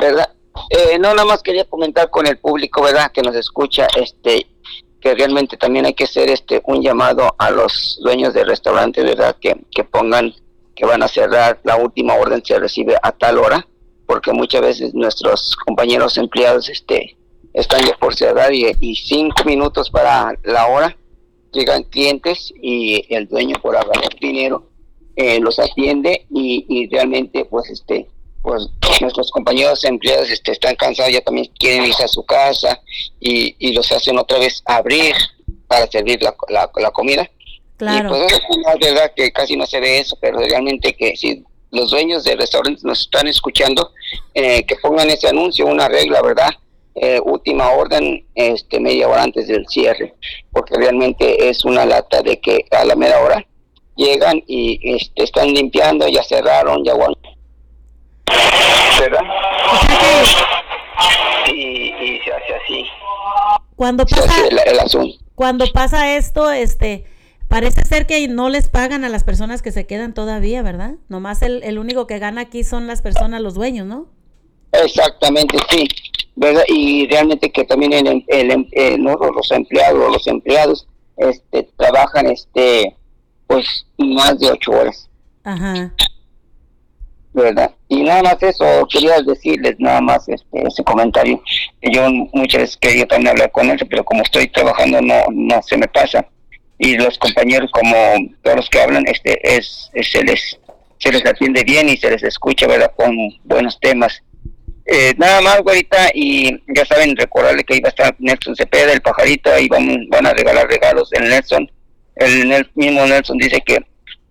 ¿Verdad? Eh, no, nada más quería comentar con el público, ¿verdad? Que nos escucha, este, que realmente también hay que hacer este un llamado a los dueños de restaurantes, ¿verdad? Que, que pongan que van a cerrar, la última orden se recibe a tal hora, porque muchas veces nuestros compañeros empleados, este, están ya por cerrar y, cinco minutos para la hora llegan clientes y el dueño por agarrar dinero eh, los atiende y, y realmente pues este pues nuestros compañeros empleados este están cansados ya también quieren irse a su casa y, y los hacen otra vez abrir para servir la, la, la comida. Claro. y pues es verdad que casi no se ve eso pero realmente que si los dueños de restaurantes nos están escuchando eh, que pongan ese anuncio una regla verdad eh, última orden este media hora antes del cierre porque realmente es una lata de que a la mera hora llegan y este, están limpiando ya cerraron ya aguant- ¿verdad? y, y se hace así Cuando se pasa hace el, el asunto cuando pasa esto, este parece ser que no les pagan a las personas que se quedan todavía, ¿verdad? Nomás el, el único que gana aquí son las personas, los dueños, ¿no? Exactamente, sí, ¿verdad? Y realmente que también el, em- el, em- eh, no, los empleados, los empleados, este, trabajan, este, pues, más de ocho horas, Ajá. ¿Verdad? Y nada más eso, quería decirles nada más este, ese comentario. Yo muchas veces quería también hablar con él, pero como estoy trabajando no, no se me pasa. Y los compañeros, como todos los que hablan, este, es, es- se les se les atiende bien y se les escucha, ¿verdad? Con buenos temas. Eh, nada más, güerita, y ya saben, recordarle que iba a estar Nelson Cepeda, el pajarito, ahí van, van a regalar regalos del Nelson. El, Nel- mismo Nelson dice que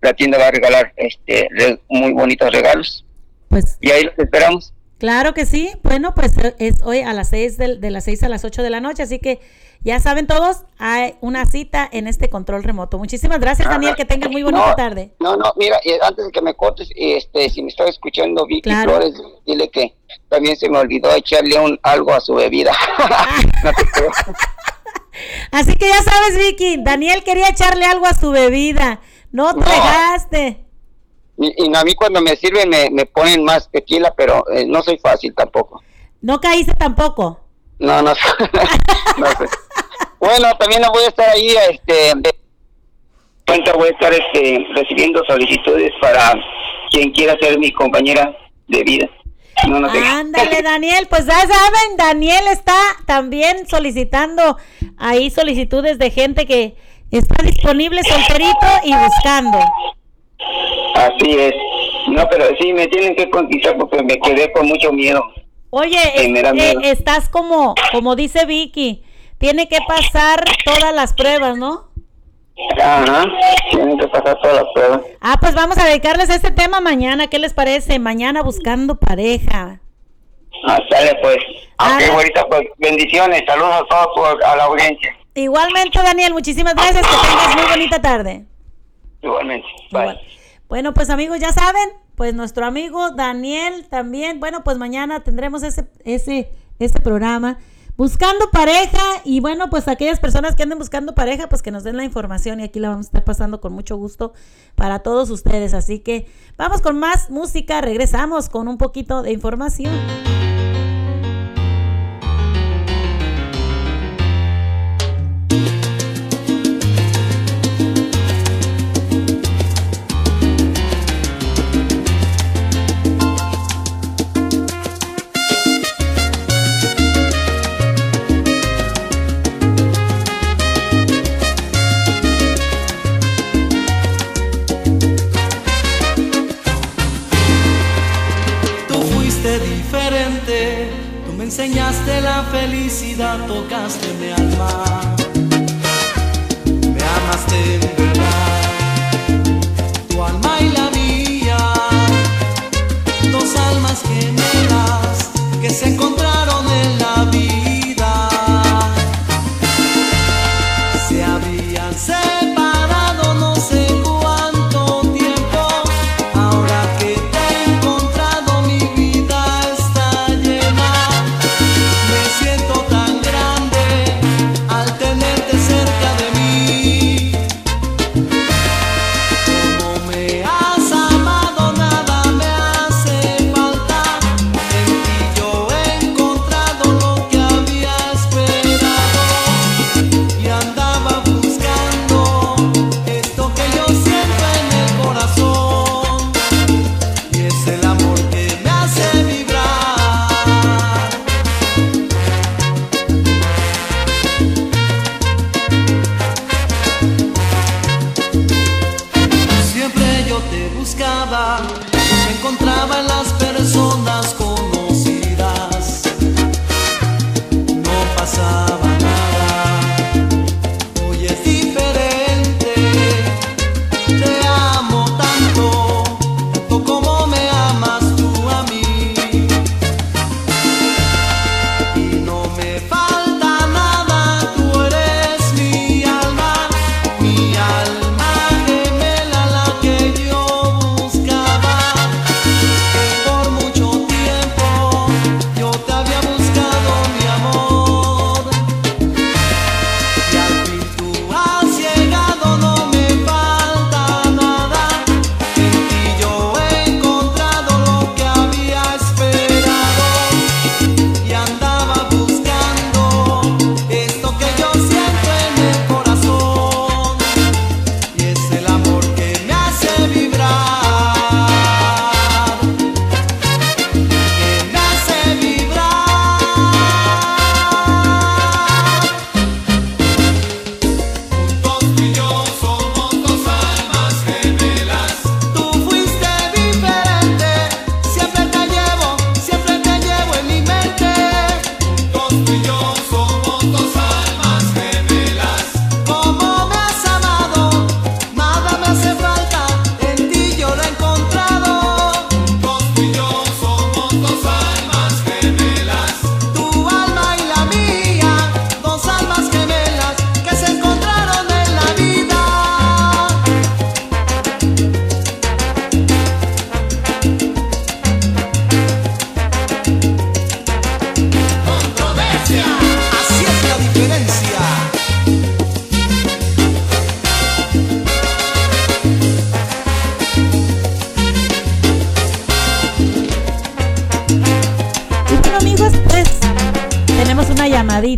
la tienda va a regalar este muy bonitos regalos. Pues. Y ahí los esperamos. Claro que sí. Bueno, pues eh, es hoy a las 6 de, de las 6 a las 8 de la noche, así que ya saben todos, hay una cita en este control remoto. Muchísimas gracias, Daniel, que tengas muy bonita No, tarde. No, no, mira, y antes de que me cortes, este, si me estaba escuchando Vicky Claro. Flores, dile que también se me olvidó echarle un algo a su bebida. No te creo. Así que ya sabes, Vicky, Daniel quería echarle algo a su bebida. No te No. Y, y a mí cuando me sirven me, me ponen más tequila, pero eh, no soy fácil tampoco. No caíste tampoco. No, no, no sé. Bueno, también voy a estar ahí, este, cuenta voy a estar este, recibiendo solicitudes para quien quiera ser mi compañera de vida. No, no sé. Ándale, Daniel, pues ya saben, Daniel está también solicitando ahí solicitudes de gente que está disponible solterito y buscando. Así es. No, pero sí me tienen que conquistar porque me quedé con mucho miedo. Oye, eh, miedo. estás como, como dice Vicky, tiene que pasar todas las pruebas, ¿no? Ajá, tienen que pasar todas las pruebas. Ah, pues vamos a dedicarles a este tema mañana, ¿qué les parece? Mañana buscando pareja. Ah, sale pues. Ah, Ok, ahorita pues bendiciones, saludos a todos a la audiencia. Igualmente, Daniel, muchísimas gracias, que tengas muy bonita tarde. Igualmente. Bye. Bueno, pues amigos, ya saben, pues nuestro amigo Daniel también, bueno, pues mañana tendremos ese, ese, ese programa. Buscando pareja y bueno, pues aquellas personas que anden buscando pareja, pues que nos den la información y aquí la vamos a estar pasando con mucho gusto para todos ustedes. Así que vamos con más música, regresamos con un poquito de información. Enseñaste la felicidad, tocaste mi alma. Me amaste en verdad, tu alma y la mía, dos almas gemelas que se encontraron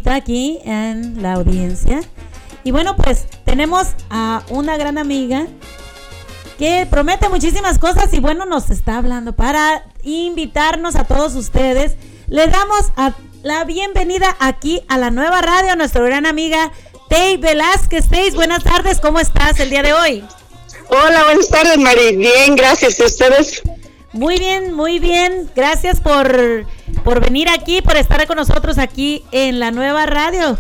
aquí en la audiencia. Y bueno, pues tenemos a una gran amiga que promete muchísimas cosas y bueno, nos está hablando para invitarnos a todos ustedes. Le damos a la bienvenida aquí a la nueva radio a nuestra gran amiga Tei Velázquez. Tei, buenas tardes, ¿cómo estás el día de hoy? Hola, buenas tardes, Mari. Bien, gracias. ¿Y ustedes? Muy bien, muy bien. Gracias por, por venir aquí, por estar con nosotros aquí en la nueva radio.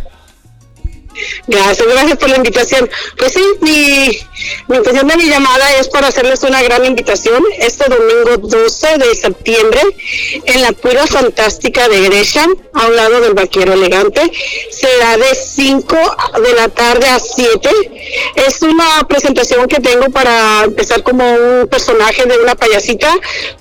Gracias, gracias por la invitación. Pues sí, mi, intención de mi llamada es para hacerles una gran invitación este domingo 12 de septiembre en la Pura Fantástica de Gresham, a un lado del Vaquero Elegante. Será de 5 de la tarde a 7. Es una presentación que tengo para empezar como un personaje de una payasita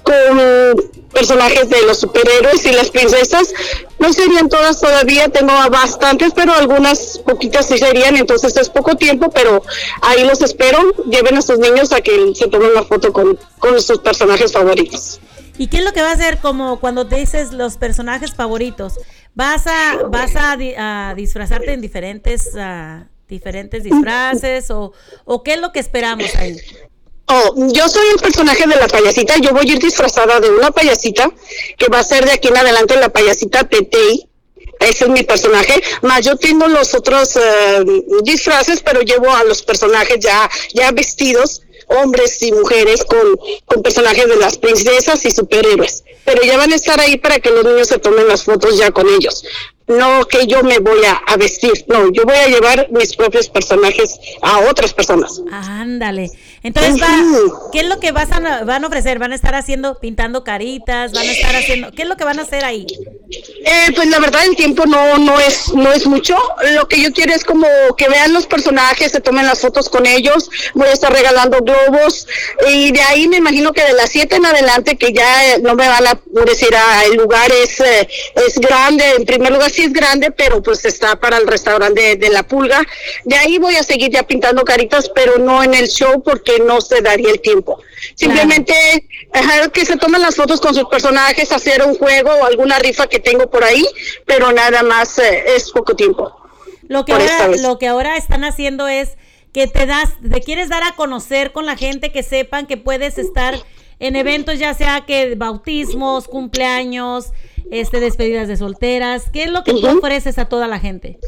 con personajes de los superhéroes y las princesas. No serían todas todavía, tengo bastantes, pero algunas poquitas sí serían, entonces es poco tiempo, pero ahí los espero. Lleven a sus niños a que se tomen una foto con, con sus personajes favoritos. ¿Y qué es lo que va a hacer como cuando te dices los personajes favoritos? ¿Vas a, vas a, a disfrazarte en diferentes, ah, diferentes disfraces o, o qué es lo que esperamos ahí? Oh, yo soy el personaje de la payasita. Yo voy a ir disfrazada de una payasita que va a ser de aquí en adelante la payasita Tetei. Ese es mi personaje. Más yo tengo los otros eh, disfraces, pero llevo a los personajes ya, ya vestidos hombres y mujeres con, con personajes de las princesas y superhéroes. Pero ya van a estar ahí para que los niños se tomen las fotos ya con ellos. No que yo me voy a, a vestir, no, yo voy a llevar mis propios personajes a otras personas. Ándale. Entonces, va- ¿qué es lo que vas a, van a ofrecer? ¿Van a estar haciendo, pintando caritas? ¿Van a estar haciendo, qué es lo que van a hacer ahí? Eh, pues la verdad el tiempo no no es no es mucho. Lo que yo quiero es como que vean los personajes, se tomen las fotos con ellos. Voy a estar regalando globos y de ahí me imagino que de las 7 en adelante que ya eh, no me van a decir ah, el lugar es eh, es grande. En primer lugar sí es grande, pero pues está para el restaurante de, de la Pulga. De ahí voy a seguir ya pintando caritas, pero no en el show porque no se daría el tiempo. Simplemente ajá, que se tomen las fotos con sus personajes, hacer un juego o alguna rifa que tengo por ahí, pero nada más eh, es poco tiempo. Lo que ahora, lo que ahora están haciendo es que te das, te quieres dar a conocer con la gente que sepan que puedes estar en eventos, ya sea que bautismos, cumpleaños, este, despedidas de solteras. ¿Qué es lo que tú ofreces a toda la gente?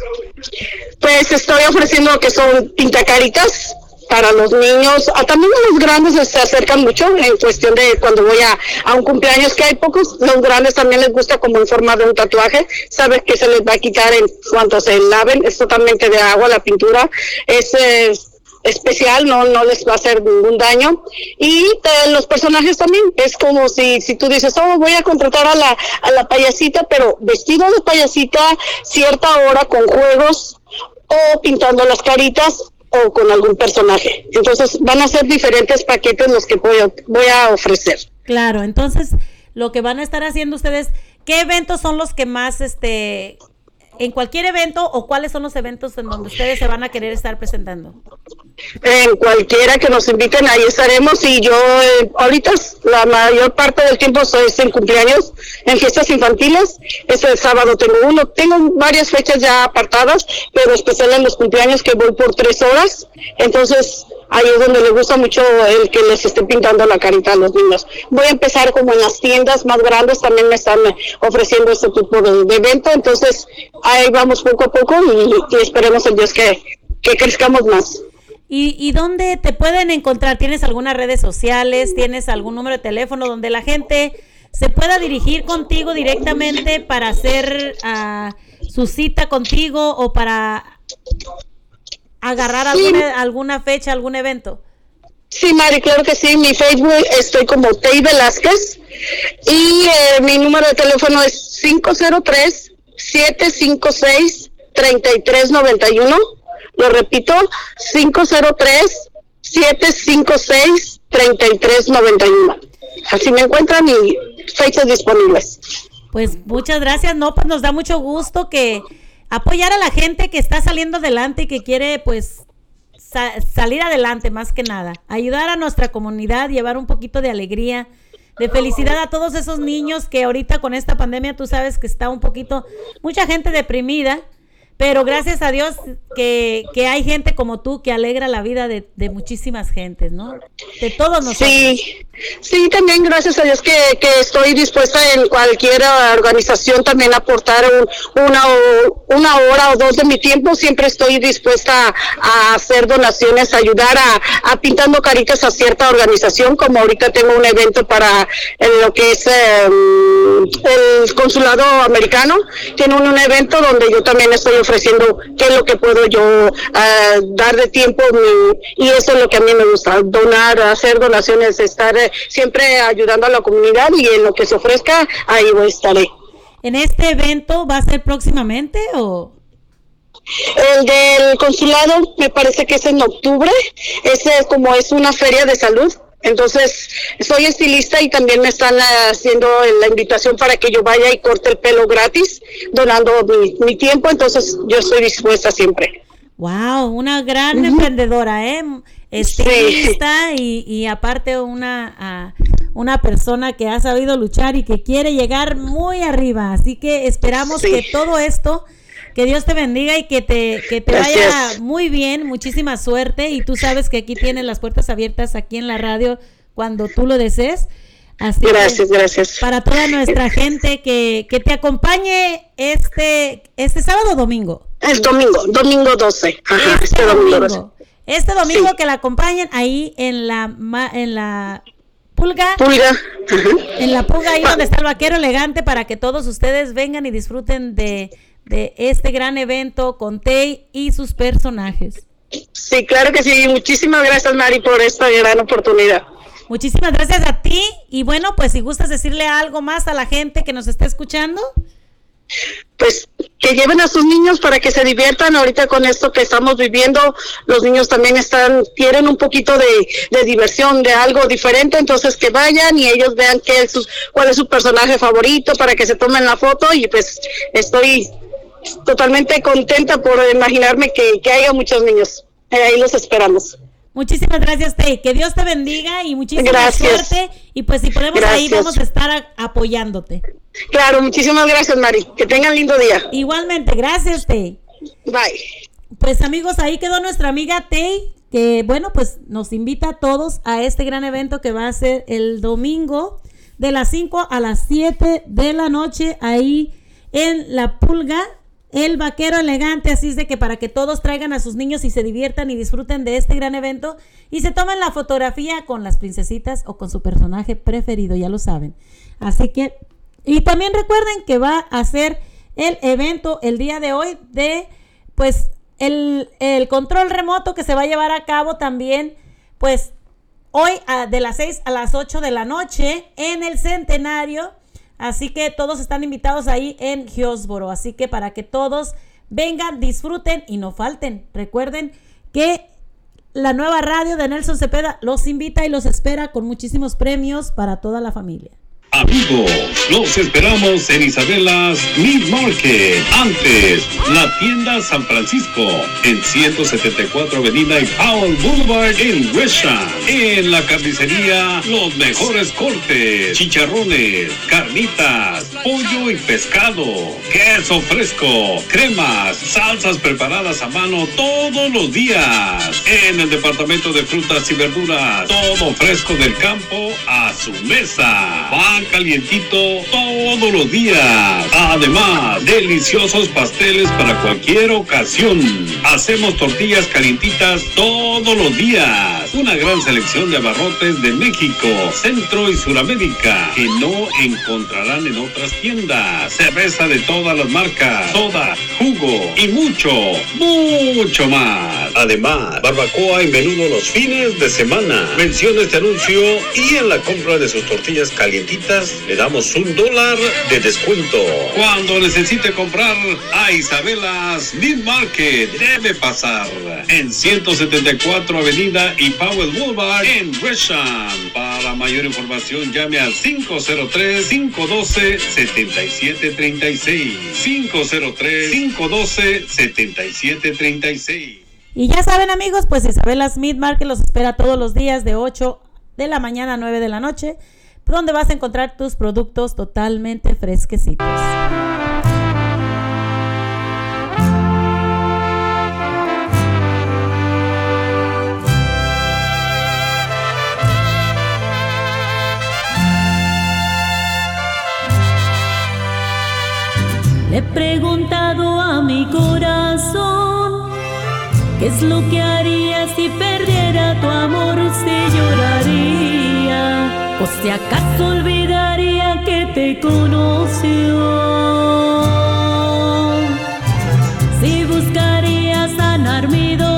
Pues estoy ofreciendo lo que son pintacaritas para los niños, a también los grandes se acercan mucho en cuestión de cuando voy a, un cumpleaños que hay pocos, los grandes también les gusta como en forma de un tatuaje, sabes que se les va a quitar en cuanto se laven, es totalmente de agua la pintura, es eh, especial, no, no les va a hacer ningún daño. Y los personajes también, es como si, si tú dices, oh, voy a contratar a la, a la payasita, pero vestido de payasita, cierta hora con juegos o pintando las caritas o con algún personaje. Entonces van a ser diferentes paquetes los que voy a, ofrecer. Claro, entonces lo que van a estar haciendo ustedes, ¿qué eventos son los que más, este, en cualquier evento o cuáles son los eventos en donde ustedes se van a querer estar presentando? En cualquiera que nos inviten, ahí estaremos. Y yo, eh, ahorita, la mayor parte del tiempo soy en cumpleaños, en fiestas infantiles. Este sábado tengo uno. Tengo varias fechas ya apartadas, pero especial en los cumpleaños que voy por tres horas. Entonces, ahí es donde le gusta mucho el que les esté pintando la carita a los niños. Voy a empezar como en las tiendas más grandes, también me están ofreciendo este tipo de, de evento. Entonces, ahí vamos poco a poco y, y esperemos en Dios que, que crezcamos más. ¿Y, ¿Y dónde te pueden encontrar? ¿Tienes algunas redes sociales? ¿Tienes algún número de teléfono donde la gente se pueda dirigir contigo directamente para hacer ah, su cita contigo o para agarrar Sí. alguna, alguna fecha, algún evento? Sí, Mari, claro que sí. Mi Facebook estoy como Tei Velázquez y eh, mi número de teléfono es 503-756-3391. Lo repito, 503-756-3391. Así me encuentran y fechas disponibles. Pues muchas gracias, no, pues nos da mucho gusto que apoyar a la gente que está saliendo adelante y que quiere pues sa- salir adelante más que nada, ayudar a nuestra comunidad, llevar un poquito de alegría, de felicidad a todos esos niños que ahorita con esta pandemia tú sabes que está un poquito, mucha gente deprimida, pero gracias a Dios que, que hay gente como tú que alegra la vida de, de muchísimas gentes, ¿no? De todos nosotros. Sí, sí, también gracias a Dios que, que estoy dispuesta en cualquier organización también a aportar un- una, una hora o dos de mi tiempo. Siempre estoy dispuesta a, hacer donaciones, ayudar a, a pintando caritas a cierta organización, como ahorita tengo un evento para lo que es eh, el consulado americano. Tiene un, un evento donde yo también estoy ofreciendo qué es lo que puedo yo ah, dar de tiempo mi- y eso es lo que a mí me gusta, donar, hacer donaciones, estar eh, siempre ayudando a la comunidad y en lo que se ofrezca, ahí voy estaré. ¿En este evento va a ser próximamente o...? El del consulado me parece que es en octubre, ese es como es una feria de salud. Entonces, soy estilista y también me están haciendo la invitación para que yo vaya y corte el pelo gratis, donando mi, mi tiempo. Entonces, yo estoy dispuesta siempre. Wow, una gran emprendedora, ¿eh? Estilista y, y aparte una, ah, una persona que ha sabido luchar y que quiere llegar muy arriba. Así que esperamos Sí. que todo esto, que Dios te bendiga y que te, que te vaya Gracias. muy bien, muchísima suerte. Y tú sabes que aquí tienes las puertas abiertas aquí en la radio cuando tú lo desees. Así que Gracias, gracias. Para toda nuestra gente que, que te acompañe este, este sábado o domingo. Es domingo, domingo 12. Ajá, este domingo 12. Este domingo que la acompañen ahí en la en la pulga. En la pulga ahí donde está el vaquero elegante para que todos ustedes vengan y disfruten de, de este gran evento con Tay y sus personajes. Sí, claro que sí. Muchísimas gracias, Mari, por esta gran oportunidad. Muchísimas gracias a ti y bueno, pues si gustas decirle algo más a la gente que nos está escuchando. Pues que lleven a sus niños para que se diviertan ahorita con esto que estamos viviendo. Los niños también están, quieren un poquito de, de diversión, de algo diferente, entonces que vayan y ellos vean qué es sus- cuál es su personaje favorito para que se tomen la foto y pues estoy totalmente contenta por imaginarme que, que haya muchos niños. Eh, ahí los esperamos. Muchísimas gracias, Tay. Que Dios te bendiga y muchísima Gracias. suerte. Y pues si podemos ahí vamos a estar a- apoyándote. Claro, muchísimas gracias, Mari. Que tengan lindo día. Igualmente, gracias, Tay. Bye. Pues amigos, ahí quedó nuestra amiga Tay, que bueno, pues nos invita a todos a este gran evento que va a ser el domingo de las 5 a las 7 de la noche ahí en La Pulga, el vaquero elegante, así es de que para que todos traigan a sus niños y se diviertan y disfruten de este gran evento y se tomen la fotografía con las princesitas o con su personaje preferido, ya lo saben. Así que, y también recuerden que va a ser el evento el día de hoy de, pues, el, el control remoto que se va a llevar a cabo también, pues, hoy de las 6 a las 8 de la noche en el centenario. Así que todos están invitados ahí en Hillsboro. Así que para que todos vengan, disfruten y no falten. Recuerden que la nueva radio de Nelson Cepeda los invita y los espera con muchísimos premios para toda la familia. Amigos, los esperamos en Isabelas Meat Market. Antes, la tienda San Francisco en 174 Avenida y Powell Boulevard en Gresham. En la carnicería, los mejores cortes, chicharrones, carnitas, pollo y pescado, queso fresco, cremas, salsas preparadas a mano todos los días. En el departamento de frutas y verduras, todo fresco del campo a su mesa. Calientito todos los días. Además, deliciosos pasteles para cualquier ocasión. Hacemos tortillas calientitas todos los días. Una gran selección de abarrotes de México, Centro y Suramérica que no encontrarán en otras tiendas. Cerveza de todas las marcas, soda, jugo y mucho, mucho más. Además, barbacoa y menudo los fines de semana. Menciona este anuncio y en la compra de sus tortillas calientitas le damos un dólar de descuento. Cuando necesite comprar a Isabelas Meat Market, debe pasar en 174 Avenida y Powell Boulevard en Gresham. Para mayor información, llame al 503-512-7736. 503-512-7736. Y ya saben amigos, pues Isabela Smith Market los espera todos los días de 8 de la mañana a 9 de la noche, donde vas a encontrar tus productos totalmente fresquecitos. Le he preguntado a mi corazón qué es lo que haría si perdiera tu amor, si lloraría o si acaso olvidaría que te conoció. Si buscaría sanar mi dolor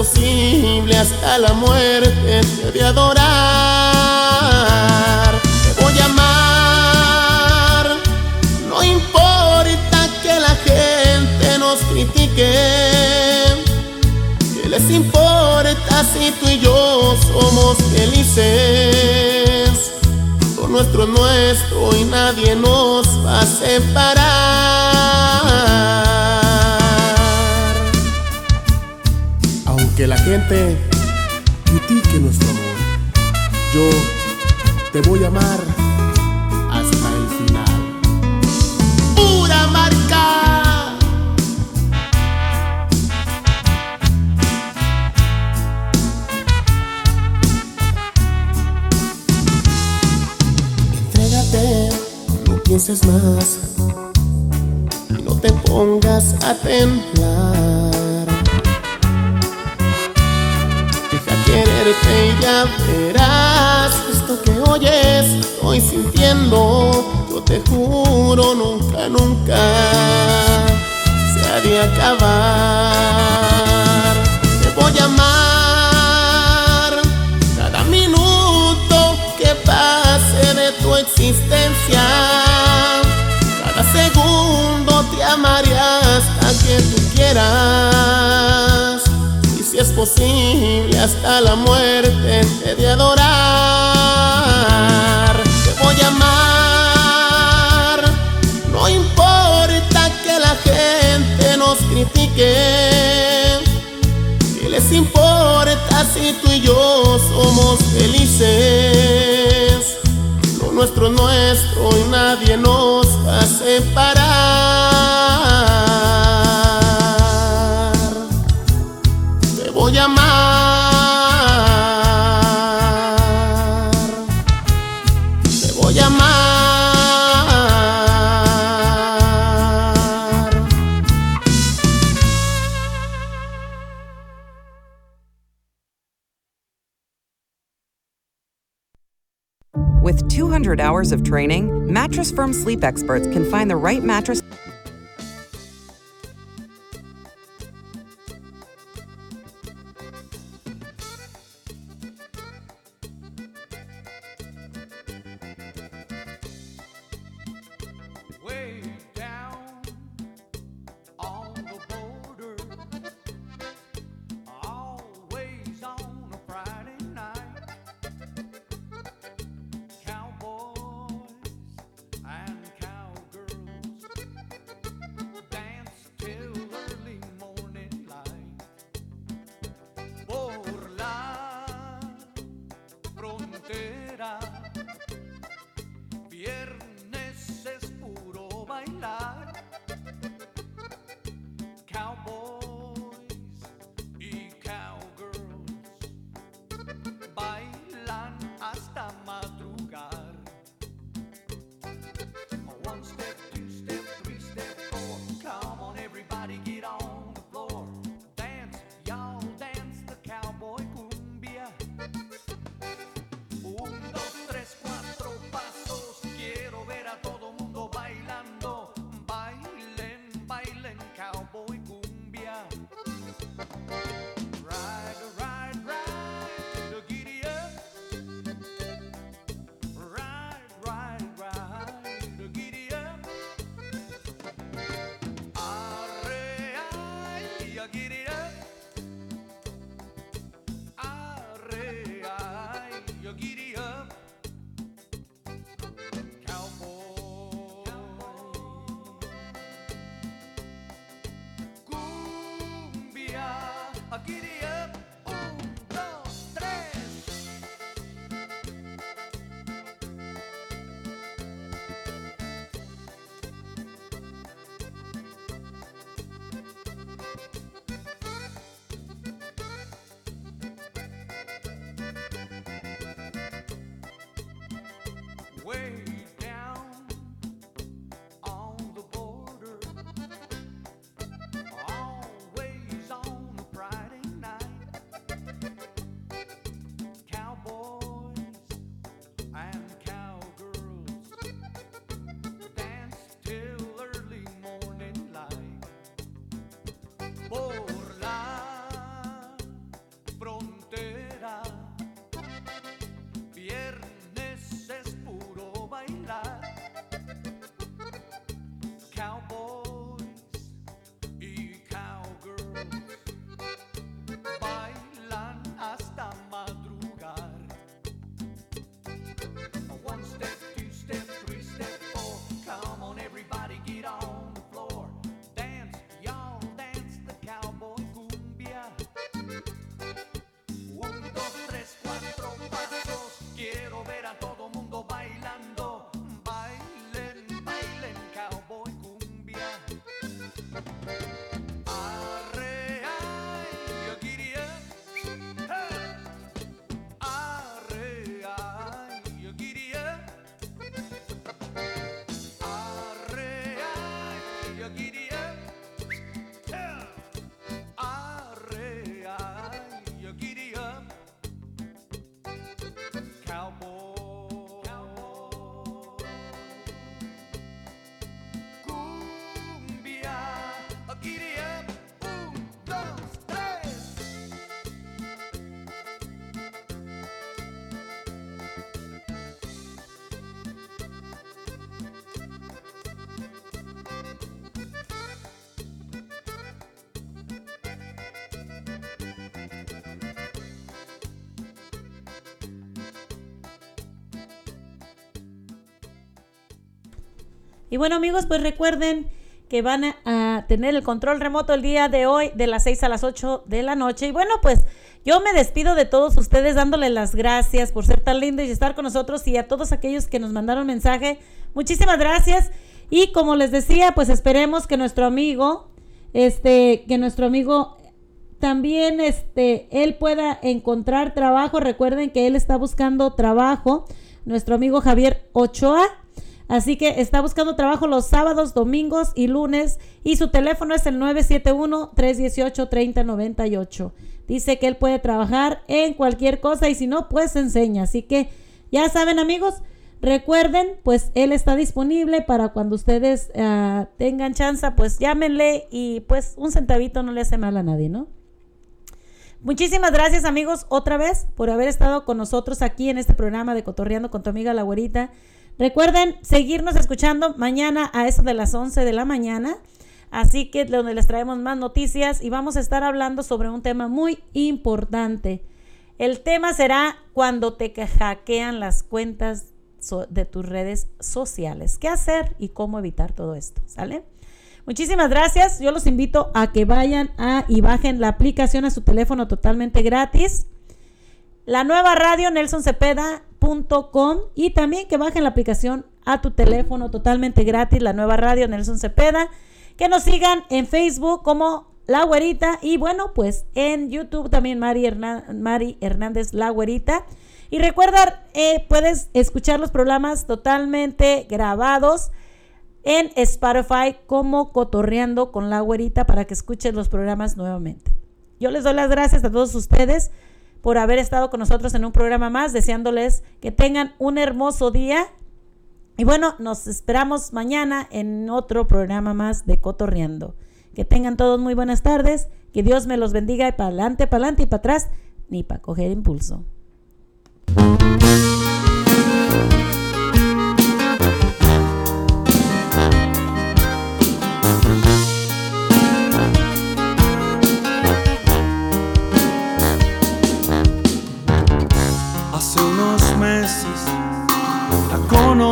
posible hasta la muerte te voy a adorar. Te voy a amar, no importa que la gente nos critique. Que les importa si tú y yo somos felices? Lo nuestro es nuestro y nadie nos va a separar. gente critique nuestro amor. Yo te voy a amar la muerte. training, Mattress Firm sleep experts can find the right mattress get it up. Y bueno amigos, pues recuerden que van a, tener el control remoto el día de hoy de las 6 a las 8 de la noche. Y bueno, pues yo me despido de todos ustedes dándoles las gracias por ser tan lindos y estar con nosotros y a todos aquellos que nos mandaron mensaje. Muchísimas gracias. Y como les decía, pues esperemos que nuestro amigo, este, que nuestro amigo también, este, él pueda encontrar trabajo. Recuerden que él está buscando trabajo, nuestro amigo Javier Ochoa. Así que está buscando trabajo los sábados, domingos y lunes y su teléfono es el 971-318-3098. Dice que él puede trabajar en cualquier cosa y si no, pues enseña. Así que ya saben amigos, recuerden, pues él está disponible para cuando ustedes ah, tengan chance, pues llámenle y pues un centavito no le hace mal a nadie, ¿no? Muchísimas gracias amigos otra vez por haber estado con nosotros aquí en este programa de Cotorreando con tu amiga la güerita. Recuerden seguirnos escuchando mañana a eso de las 11 de la mañana. Así que donde les traemos más noticias y vamos a estar hablando sobre un tema muy importante. El tema será cuando te hackean las cuentas de tus redes sociales. ¿Qué hacer y cómo evitar todo esto? ¿Sale? Muchísimas gracias. Yo los invito a que vayan a y bajen la aplicación a su teléfono totalmente gratis. La nueva radio y también que bajen la aplicación a tu teléfono totalmente gratis, la nueva radio Nelson Cepeda. Que nos sigan en Facebook como La Güerita y bueno, pues en YouTube también Mari, Herná- Mari Hernández La Güerita. Y recuerda, eh, puedes escuchar los programas totalmente grabados en Spotify como Cotorreando con la Güerita para que escuchen los programas nuevamente. Yo les doy las gracias a todos ustedes por haber estado con nosotros en un programa más, deseándoles que tengan un hermoso día. Y bueno, nos esperamos mañana en otro programa más de Cotorreando. Que tengan todos muy buenas tardes, que Dios me los bendiga y para adelante, para adelante y para atrás, ni para coger impulso.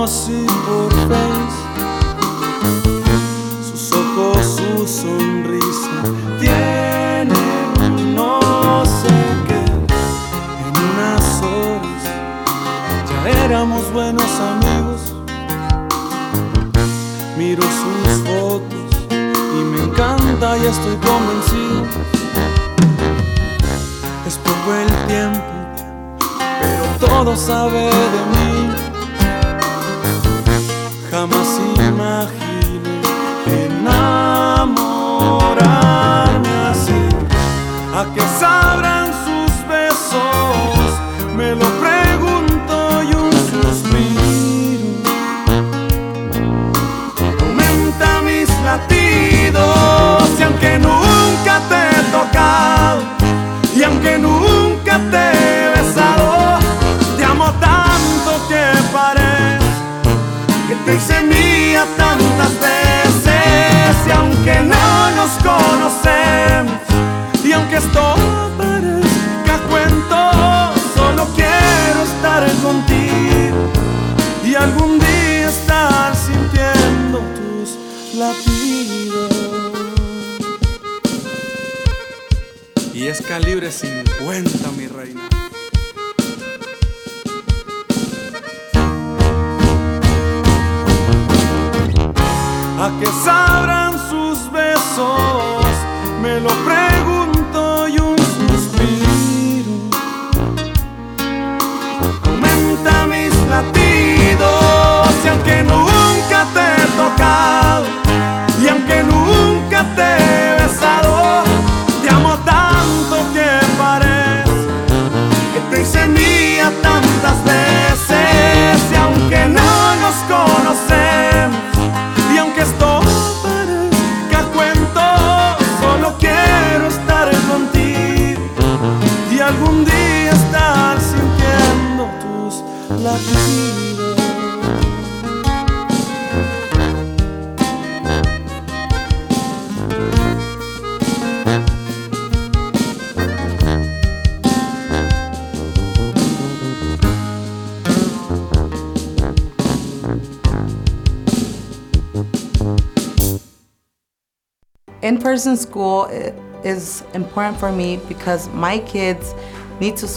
Conocí por Face. Sus ojos, su sonrisa tienen un no sé qué. En unas horas ya éramos buenos amigos. Miro sus fotos y me encanta y estoy convencido. Es poco el tiempo pero todo sabe de mí. Jamás imaginé enamorarme así. ¿A qué sabrán sus besos? Me lo pregunto y un suspiro. Aumenta mis latidos y aunque nunca te he tocado y aunque nunca aunque esto parezca cuento, solo quiero estar contigo y algún día estar sintiendo tus latidos. Y es calibre 50, mi reina. ¿A qué sabrán sus besos? Me lo pregunto latidos y aunque nunca te he in-person school is important for me because my kids need to